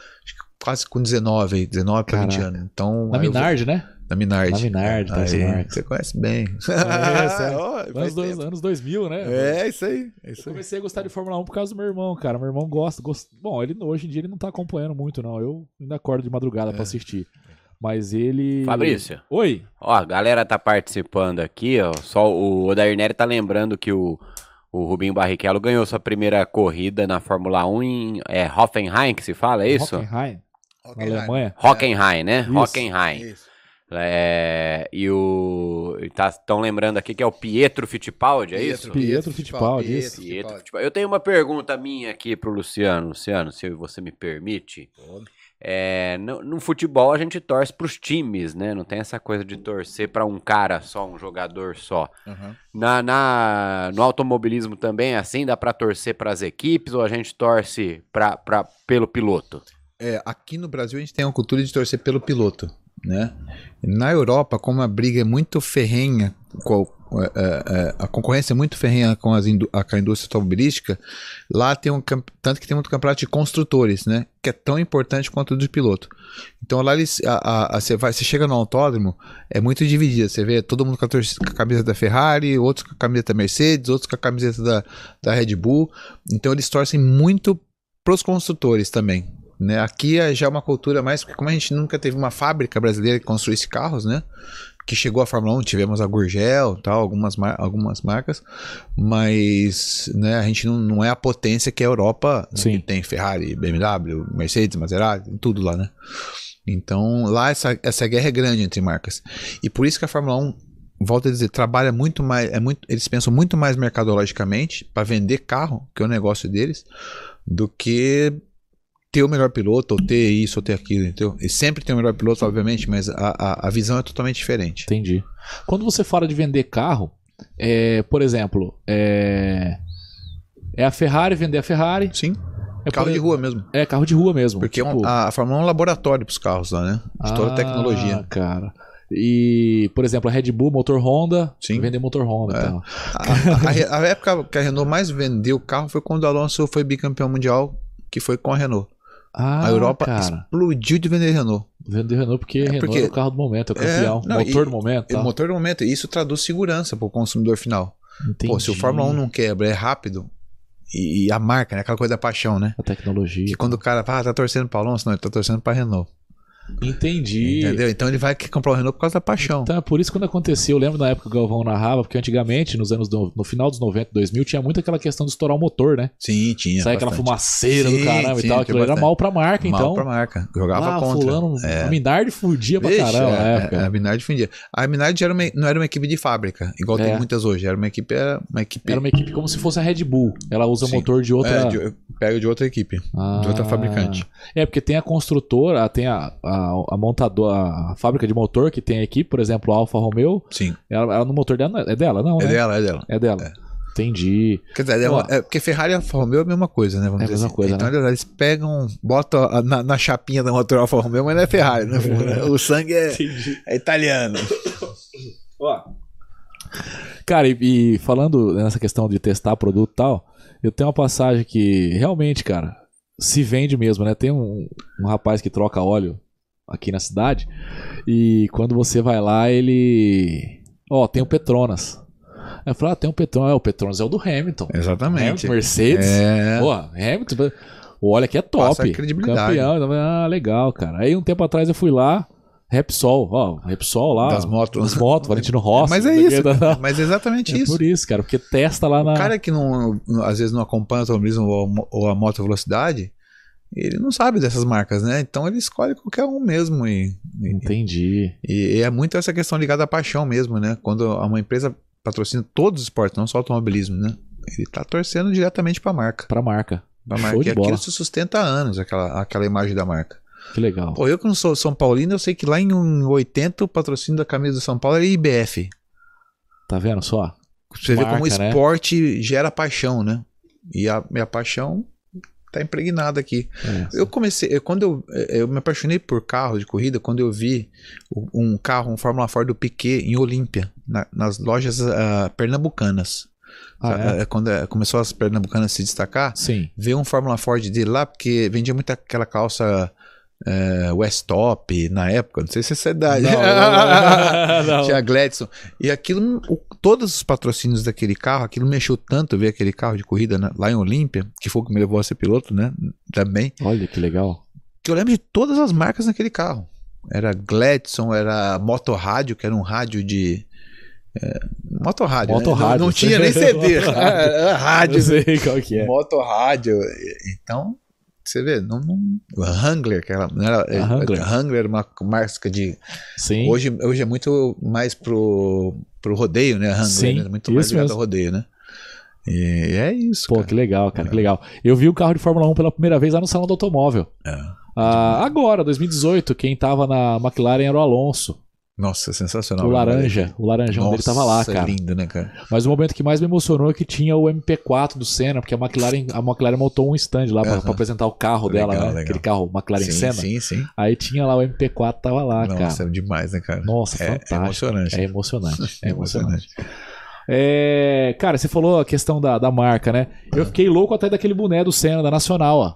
quase com 19, aí, 19 pra 20 Caraca. anos. Então, Na eu vou- Minardi, né? Na Minardi. Na Minardi, Tarso Aí. Você conhece bem. É. Ó, faz Anos, dois, anos 2000, né? É, isso aí. É Eu isso aí. comecei a gostar de Fórmula 1 por causa do meu irmão, cara. Meu irmão gosta. gosta... Bom, ele hoje em dia ele não tá acompanhando muito, não. Eu ainda acordo de madrugada É. pra assistir. Mas ele. Fabrício. Oi. Ó, a galera tá participando aqui, ó. Só o Odair Nery tá lembrando que o, o Rubinho Barrichello ganhou sua primeira corrida na Fórmula 1 em é, Hoffenheim, que se fala, é isso? Hockenheim, na Alemanha. Hockenheim, né? Isso. Hockenheim. Isso. É, e o. Estão lembrando aqui que é o Pietro Fittipaldi, é isso? Pietro Fittipaldi, isso. Pietro Fittipaldi. Eu tenho uma pergunta minha aqui pro Luciano. Luciano, se você me permite. É, no, no futebol a gente torce pros times, né? Não tem essa coisa de torcer pra um cara só, um jogador só. Aham. Na, na- no automobilismo também é assim? Dá pra torcer pras equipes ou a gente torce pra, pra, pelo piloto? É, aqui no Brasil a gente tem uma cultura de torcer pelo piloto, né? Na Europa, como a briga é muito ferrenha, com, é, é, a concorrência é muito ferrenha com, as com a indústria automobilística, lá tem um tanto que tem muito campeonato de construtores, né? Que é tão importante quanto o de piloto. Então lá eles, a, a- a- você vai, você chega no autódromo, é muito dividido. Você vê todo mundo com a, com a camiseta da Ferrari, outros com a camiseta da Mercedes, outros com a camiseta da, da Red Bull. Então eles torcem muito pros construtores também. Né? Aqui é já uma cultura mais, porque como a gente nunca teve uma fábrica brasileira que construísse carros, né? Que chegou a Fórmula 1, tivemos a Gurgel, tal, algumas, mar- algumas marcas, mas né, a gente não, não é a potência que a Europa né, que tem Ferrari, BMW, Mercedes, Maserati, tudo lá, né? Então lá essa, essa guerra é grande entre marcas. E por isso que a Fórmula 1 volto a dizer, trabalha muito mais, é muito, eles pensam muito mais mercadologicamente para vender carro, que é o negócio deles, do que ter o melhor piloto, ou ter isso, ou ter aquilo, entendeu? E sempre tem o melhor piloto, obviamente, mas a, a, a visão é totalmente diferente. Entendi. Quando você fala de vender carro, é, por exemplo, é, é a Ferrari vender a Ferrari. Sim. É carro por- de rua mesmo. É carro de rua mesmo. Porque é tipo- a, a Fórmula 1 é um laboratório para os carros lá, né? De toda a Ah, tecnologia. cara. E, por exemplo, a Red Bull, motor Honda, Sim. vender motor Honda. É. Então. A, a- a a época que a Renault mais vendeu carro foi quando o Alonso foi bicampeão mundial, que foi com a Renault. Ah, a Europa cara. explodiu de vender Renault. Vender Renault porque Renault porque- é o carro do momento, é o É, campeão, não, motor e- do momento. É Tá. o motor do momento. E isso traduz segurança para o consumidor final. Pô, se o Entendi. Fórmula 1 não quebra, é rápido. E, a marca, né? Aquela coisa da paixão, né? A tecnologia. Que quando o cara fala, ah, tá torcendo para Alonso, não, ele tá torcendo para Renault. Entendi. Entendeu? Então ele vai comprar o Renault por causa da paixão. Então é por isso que quando aconteceu, eu lembro na época que o Galvão narrava, porque antigamente, nos anos do- no final dos 90, 2000, tinha muito aquela questão de estourar o motor, né? Sim, tinha. Sai aquela fumaceira do Sim, caramba sim, e tal. Aquilo era mal pra marca, Mal então. pra marca. Jogava ah, contra. fulano, É. a Minardi fudia pra Vixe, caramba na é, época. é, a Minardi fundia. A Minardi era uma- não era uma equipe de fábrica, igual É. tem muitas hoje. Era uma equipe. Era uma equipe Era uma equipe como se fosse a Red Bull. Ela usa Sim. motor de outra. é, de- pega de outra equipe. Ah. de outra fabricante. É, porque tem a construtora, tem a, a, a montadora, a fábrica de motor que tem a equipe, por exemplo, a Alfa Romeo. Sim. Ela, ela no motor dela é dela, não? É né? dela, é dela. É dela. É. Entendi. Quer dizer, é, uma- é porque Ferrari e Alfa Romeo é a mesma coisa, né? Vamos É a dizer mesma assim. coisa, Então né? eles pegam, botam a- na, na chapinha da motor Alfa Romeo, mas não é Ferrari, né? o sangue é, é italiano. Ó. Cara, e, e falando nessa questão de testar produto e tal, eu tenho uma passagem que realmente, cara, se vende mesmo, né? Tem um, um rapaz que troca óleo aqui na cidade e quando você vai lá, ele. Ó, tem o Petronas. Aí eu falo, ah, tem o Petronas. É, o Petronas é o do Hamilton. Exatamente. Hamilton, Mercedes. É. Pô, Hamilton. O óleo aqui é top. Passa credibilidade. Campeão. Ah, legal, cara. Aí um tempo atrás eu fui lá, Repsol, ó, Repsol lá. Das motos. Das motos, Valentino Rossi. mas é isso, quê, cara. tá? mas é exatamente É isso. por isso, cara, porque testa lá na. O cara que não, às vezes não acompanha o automobilismo ou, a mo- ou a moto velocidade, ele não sabe dessas marcas, né? Então ele escolhe qualquer um mesmo e, e- Entendi. e é muito essa questão ligada à paixão mesmo, né? Quando uma empresa patrocina todos os esportes, não só o automobilismo, né? Ele tá torcendo diretamente pra marca. Pra marca. Pra Show marca. de E bola. aquilo se sustenta há anos, aquela, aquela imagem da marca. Que legal. Pô, eu que não sou São Paulino, eu sei que lá em 80 o patrocínio da camisa do São Paulo era IBF. Tá vendo só? Você vê como o Marca, né? esporte gera paixão, né? E a minha paixão tá impregnada aqui. É. Eu comecei, eu- quando eu, eu me apaixonei por carro de corrida, quando eu vi um carro, um Fórmula Ford do Piquet em Olímpia, na- nas lojas ah, pernambucanas. Ah, Sabe? é? É, Quando é, começou as pernambucanas se destacar, Sim. ver um Fórmula Ford dele lá, porque vendia muito aquela calça é, West Top na época, não sei se essa é a idade. Não, não, não. Tinha Gladson. E aquilo, o- todos os patrocínios daquele carro, aquilo mexeu tanto ver aquele carro de corrida na- lá em Olímpia, que foi o que me levou a ser piloto, né? Também. Olha que legal. Que eu lembro de todas as marcas naquele carro. Era Gladson, era Motorrádio, que era um rádio de. É, motorrádio. né? Motorrádio. Não, não tinha nem CD. Era rádio. Eu sei qual que é. Motorrádio. Então, você vê, não, não, o Wrangler, que era, era, A Wrangler. Wrangler era uma marca de. Sim. Hoje, hoje é muito mais pro, pro rodeio, né? Wrangler, Sim, né? Muito mais ligado mesmo. ao rodeio, né? E é isso. Pô, cara. que legal, cara, que legal. Eu vi o carro de Fórmula 1 pela primeira vez lá no Salão do Automóvel. É. Ah, agora, 2018, quem tava na McLaren era o Alonso. Nossa, sensacional. O laranja. O laranjão dele tava lá, Nossa, cara. lindo, né, cara? Mas o momento que mais me emocionou é que tinha o MP4 do Senna, porque a McLaren, a McLaren montou um stand lá pra, pra apresentar o carro Legal, dela, né? legal. Aquele carro McLaren sim, Senna. sim, sim. Aí tinha lá o MP4, tava lá, Nossa, cara. era demais, né, cara? Nossa, é, é fantástico. emocionante. É emocionante. É emocionante. É, cara, você falou a questão da, da marca, né? Eu fiquei louco até daquele boné do Senna, da Nacional, ó.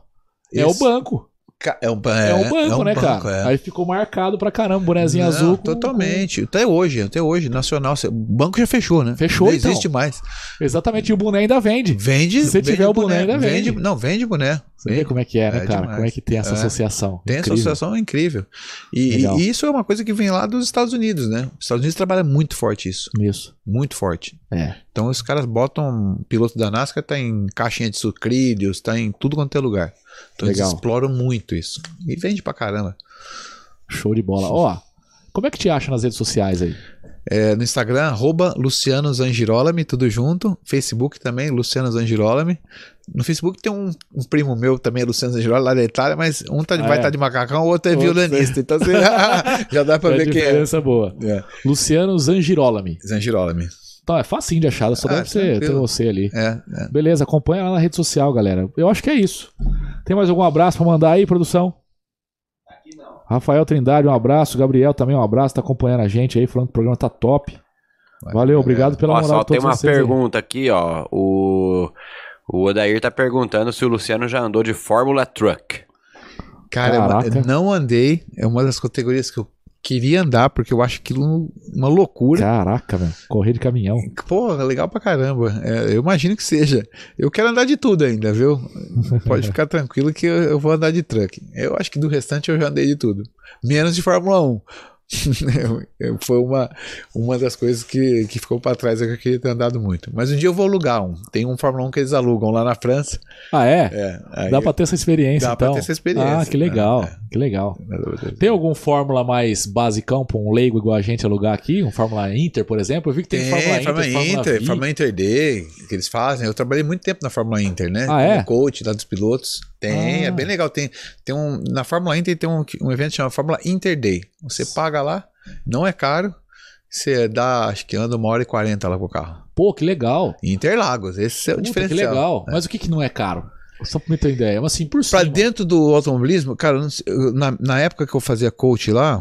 É o banco. Ca- É um, É, o banco, né, banco, cara? é. Aí ficou marcado pra caramba, bonezinho Não, azul. com- Totalmente. Até hoje, até hoje, nacional. O banco já fechou, né? Fechou, Não então. existe mais. com- Exatamente, e o boné ainda vende. Vende. Se você vende tiver o boné, ainda vende. Não, vende boné. Você vê Vende. como é que é, né, É cara? demais. Como é que tem essa É. associação? Tem essa associação incrível. E, e isso é uma coisa que vem lá dos Estados Unidos, né? Os Estados Unidos trabalham muito forte isso. Isso. Muito forte. É. Então os caras botam. Piloto da NASCAR tá em caixinha de sucrilhos, tá em tudo quanto é lugar. Então Legal. eles exploram muito isso. E vende pra caramba. Show de bola. Ó, como é que te acha nas redes sociais aí? É, no Instagram, arroba Luciano Zangirolami, tudo junto. Facebook também, Luciano Zangirolami. No Facebook tem um, um primo meu também, Luciano Zangirolami, lá da Itália, mas um tá, Ah, vai é? estar de macacão, o outro é Outro violinista. Então você já dá pra É ver quem é. diferença boa. é. Luciano Zangirolami. Zangirolami. Então, é facinho de achar, só Ah, deve ser ter você ali. É, é. Beleza, acompanha lá na rede social, galera. Eu acho que é isso. Tem mais algum abraço pra mandar aí, produção? Rafael Trindade, um abraço. Gabriel também, um abraço. Tá acompanhando a gente aí, falando que o programa tá top. Valeu, obrigado pela Ó, moral só tem uma vocês aí. pergunta aqui, ó. O, o Odair tá perguntando se o Luciano já andou de Fórmula Truck. Cara, Caraca. eu não andei. É uma das categorias que eu queria andar, porque eu acho aquilo uma loucura. Caraca, velho. Correr de caminhão. Porra, legal pra caramba. É, eu imagino que seja. Eu quero andar de tudo ainda, viu? Pode ficar tranquilo que eu, eu vou andar de truck. Eu acho que do restante eu já andei de tudo. Menos de Fórmula 1. Foi uma, uma das coisas que, que ficou pra trás é que eu queria ter andado muito. Mas um dia eu vou alugar um. Tem um Fórmula 1 que eles alugam lá na França. Ah, é? É, Dá pra ter essa experiência, Dá então. ter essa experiência, Ah, que legal. é, Que legal. Tem algum Fórmula mais basicão pra um leigo igual a gente alugar aqui? Um Fórmula Inter, por exemplo? Eu vi que tem, Tem, Fórmula Inter, Fórmula Fórmula Inter. Fórmula Inter D, que eles fazem. Eu trabalhei muito tempo na Fórmula Inter, né? Ah, é? Como coach lá dos pilotos. Tem, Ah. é bem legal. Tem, tem um, na Fórmula Inter tem um, um evento chamado Fórmula Inter Day. Você paga lá, não é caro. Você dá, acho que anda uma hora e quarenta lá com o carro. Pô, que legal. Interlagos, esse é o Puta, que diferencial. legal. Mas o que, que não é caro? Só pra me ter uma ideia. Mas assim, por Pra cima. dentro do automobilismo, cara, na, na época que eu fazia coach lá,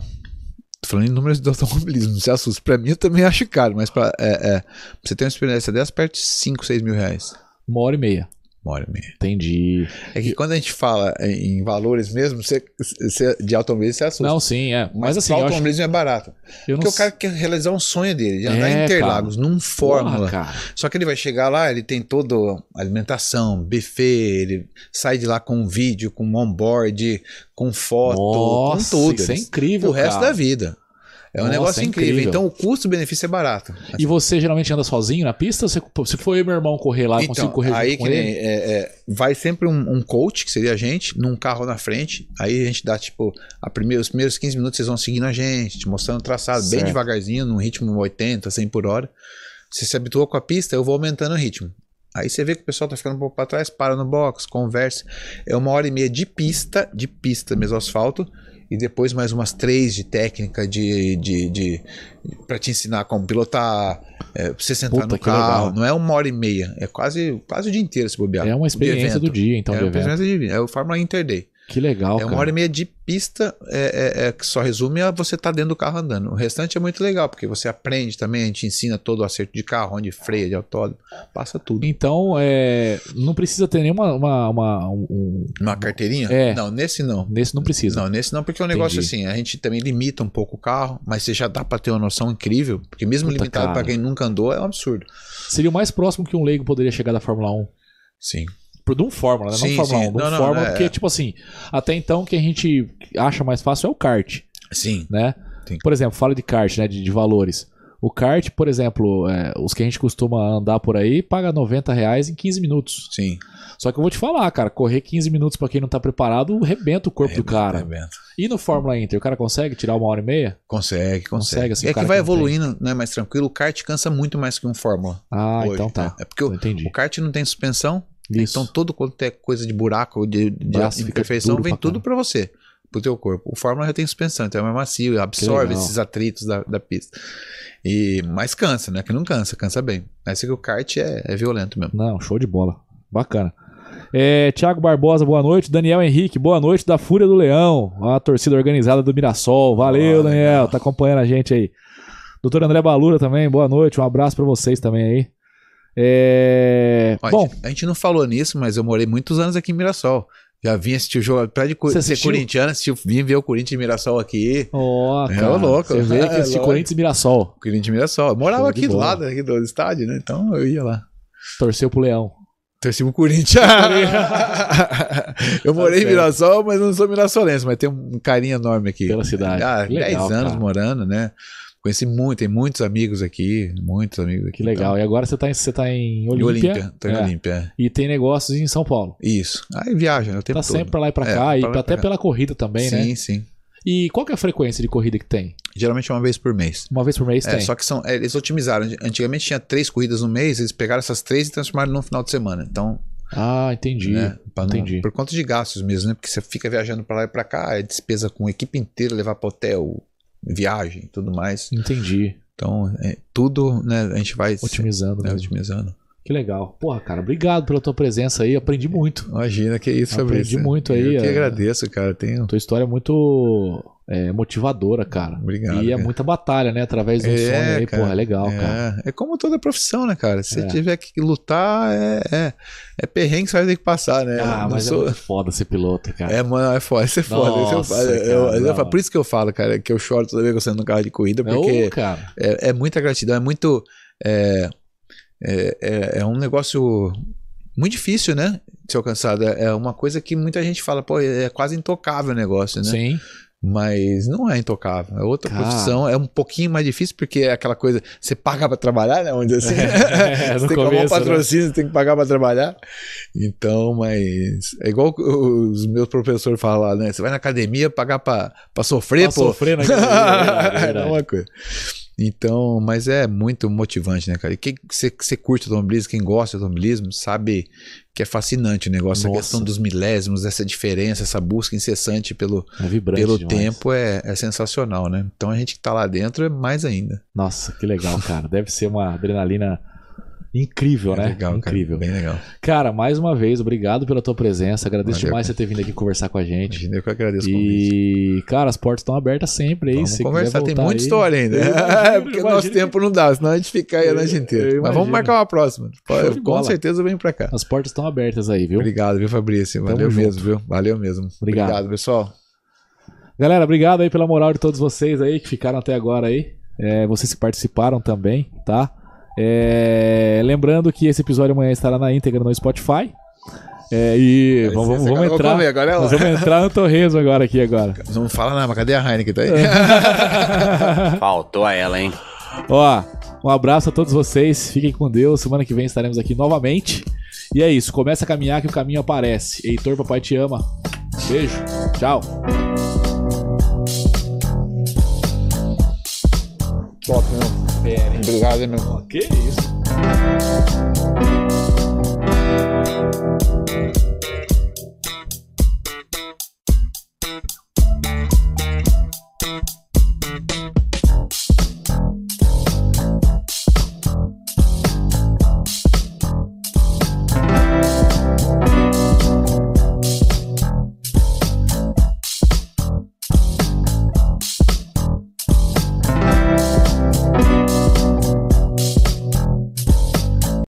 tô falando em números do automobilismo, não se assusta. Pra mim eu também acho caro, mas pra, é, é, pra você ter uma experiência dessa, perto de 5, 6 mil reais. Uma hora e meia. Entendi. É que quando a gente fala em valores mesmo, você, você- de automobilismo, você assusta. Não, sim, é. Mas, mas assim, pro eu acho. automobilismo é barato. Eu não Porque o cara quer realizar um sonho dele, de andar É, em Interlagos, num Fórmula. Porra, cara. Só que ele vai chegar lá, ele tem toda a alimentação, buffet, ele sai de lá com um vídeo, com um onboard, com foto, Nossa, com tudo. isso é incrível, O resto cara. da vida. É um Nossa, negócio é incrível. incrível. Então o custo-benefício é barato. E você geralmente anda sozinho na pista? Se for eu e meu irmão correr lá, eu Então, consigo correr aí junto que com nem, é, é, vai sempre um, um coach, que seria a gente, num carro na frente. Aí a gente dá, tipo, a primeira, os primeiros 15 minutos vocês vão seguindo a gente, te mostrando o traçado bem Certo. devagarzinho, num ritmo 80, 100 por hora. Você se habituou com a pista, eu vou aumentando o ritmo. Aí você vê que o pessoal tá ficando um pouco para trás, para no box, conversa. É uma hora e meia de pista, de pista mesmo, asfalto. E depois mais umas três de técnica de, de, de para te ensinar como pilotar, é, pra você sentar Puta, no carro. legal. Não é uma hora e meia, é quase, quase o dia inteiro se bobear. É uma de experiência do dia, então, é uma experiência de dia. É o Fórmula Inter Day. Que legal, é uma cara. hora e meia de pista é, é- é que só resume a você estar dentro do carro andando. O restante é muito legal, porque você aprende também, a gente ensina todo o acerto de carro, onde freia, de autódromo, passa tudo. Então, é, não precisa ter nenhuma. Uma, uma- um- Uma carteirinha? É. Não, nesse não. nesse não precisa. Não, nesse não, porque é um negócio Entendi. assim, a gente também limita um pouco o carro, mas você já dá pra ter uma noção incrível, porque mesmo Puta, limitado pra quem nunca andou é um absurdo. Seria o mais próximo que um leigo poderia chegar da Fórmula 1. Sim. Por de um Fórmula, né? Sim, não Fórmula sim. 1, de um Não, não, Fórmula, é- porque, tipo assim, até então o que a gente acha mais fácil é o kart, Sim. né? Sim. Por exemplo, fala de kart, né? De, de valores. O kart, por exemplo, é, os que a gente costuma andar por aí, paga 90 reais em 15 minutos. Sim. Só que eu vou te falar, cara, correr 15 minutos pra quem não tá preparado, rebenta o corpo do cara. Arrebenta. E no Fórmula Inter, o cara consegue tirar uma hora e meia? Consegue, consegue. Consegue, assim, é que vai que não tem. evoluindo, né? Mais tranquilo. O kart cansa muito mais que um Fórmula. Ah, hoje, então tá. né? É porque o, o kart não tem suspensão, Isso. então todo quanto é coisa de buraco, de, de imperfeição, duro vem pra tudo pra você, pro teu corpo. O Fórmula já tem suspensão, então é mais macio, absorve esses atritos da, da pista. E, mas cansa, né? Que não cansa, cansa bem. Mas que o kart é, é violento mesmo. Não, show de bola. Bacana. É, Tiago Barbosa, boa noite. Daniel Henrique, boa noite da Fúria do Leão, a torcida organizada do Mirassol. Valeu, Daniel, legal. tá acompanhando a gente aí. Doutor André Balura também, boa noite. Um abraço pra vocês também aí. É... Ó, a Bom, gente- a gente não falou nisso, mas eu morei muitos anos aqui em Mirassol. Já vim assistir o jogo, apesar de ser corintiano, assisti, vim ver o Corinthians de Mirassol aqui. ó, É, cara, louco. você vê que É, assistir lógico. Corinthians e Mirassol. Corinthians de Mirassol. Eu morava Show aqui do lado aqui do estádio, né? Então eu ia lá. Torceu pro Leão. Torci pro Corinthians. eu morei em certo. Mirassol, mas não sou mirassolense, mas tenho um carinho enorme aqui. Pela cidade. Legal, 10 anos cara. morando, né? Conheci muito, tem muitos amigos aqui, muitos amigos aqui. Que legal. E agora você tá em, você tá em Então, Olímpia. Olímpia, tô em É. Olímpia. é. E tem negócios em São Paulo. Isso. Aí viaja, né? O tempo Tá todo. sempre pra lá e pra É, cá, e pra até pra pela corrida também, sim, né? sim. E qual que é a frequência de corrida que tem? Geralmente uma vez por mês. Uma vez por mês É, tem? só que são, é, eles otimizaram. Antigamente tinha três corridas no mês, eles pegaram essas três e transformaram num final de semana. Então, Ah, entendi. né, não- entendi. por conta de gastos mesmo, né? Porque você fica viajando pra lá e pra cá, é despesa com a equipe inteira, levar pra hotel, viagem tudo mais. Entendi. Então, é, tudo, né, a gente vai Otimizando. né, mesmo. otimizando. Que legal. Porra, cara, obrigado pela tua presença aí. Aprendi muito. Imagina, que isso, Aprendi Fabrício. muito aí, Eu que é. agradeço, cara. Tenho... Tua história é muito é, motivadora, cara. Obrigado. e é cara. muita batalha, né? Através um É, sonho aí, cara. porra, é legal, cara. É, é como toda profissão, né, cara? Se É. tiver que lutar, é, é, é perrengue que você vai ter que passar, né? Ah, Não mas sou- é muito foda ser piloto, cara. É, mano, é foda, isso é foda. eu Nossa. Eu- cara, eu não. falo- por isso que eu falo, cara, que eu choro toda vez que eu no carro de corrida, É, porque cara. é, é muita gratidão, é muito. É, é, é, é um negócio muito difícil, né? De ser alcançado. É é uma coisa que muita gente fala, pô, é quase intocável o negócio, né? Sim. Mas não é intocável. É outra Cara. profissão, é um pouquinho mais difícil, porque é aquela coisa, você paga pra trabalhar, né? Dizer assim. É, você tem que arrumar um né? patrocínio, você tem que pagar pra trabalhar. Então, mas. É igual os meus professores falam né? Você vai na academia pagar pra sofrer, Pra pô. sofrer na academia, é verdade, é É uma coisa. Então, mas é muito motivante, né, cara? E quem você, curte automobilismo, quem gosta de automobilismo, sabe que é fascinante o negócio. Nossa. A questão dos milésimos, essa diferença, essa busca incessante pelo, É pelo demais. tempo é, é sensacional, né? Então a gente que tá lá dentro é mais ainda. Nossa, que legal, cara. Deve ser uma adrenalina incrível, É né? legal, incrível. cara. Bem legal. Cara, mais uma vez, obrigado pela tua presença. Agradeço Valeu, demais você ter vindo aqui conversar com a gente. Imagina, Eu que agradeço o convite. E, cara, as portas estão abertas sempre aí. Vamos se conversar, tem muita aí. história ainda. É porque o nosso tempo não dá, senão a gente fica aí a noite inteira. Mas vamos marcar uma próxima. Show Com bola. certeza eu venho pra cá. As portas estão abertas aí, viu? Obrigado, viu, Fabrício? Valeu junto. mesmo, viu? Valeu mesmo. Obrigado. pessoal. Galera, obrigado aí pela moral de todos vocês aí que ficaram até agora aí. É, vocês que participaram também, tá? É, lembrando que esse episódio amanhã estará na íntegra no Spotify. É, e vamos, vamos, vamos Vamos entrar. comer, agora é Nós vamos entrar no Torresmo agora aqui agora. Não fala nada, mas cadê a Heineken? Tá aí? Faltou a ela, hein? Ó, um abraço a todos vocês. Fiquem com Deus. Semana que vem estaremos aqui novamente. E é isso. Começa a caminhar que o caminho aparece. Heitor, papai te ama. Beijo. Tchau. Top, meu. Obrigado, hein, meu. Que isso.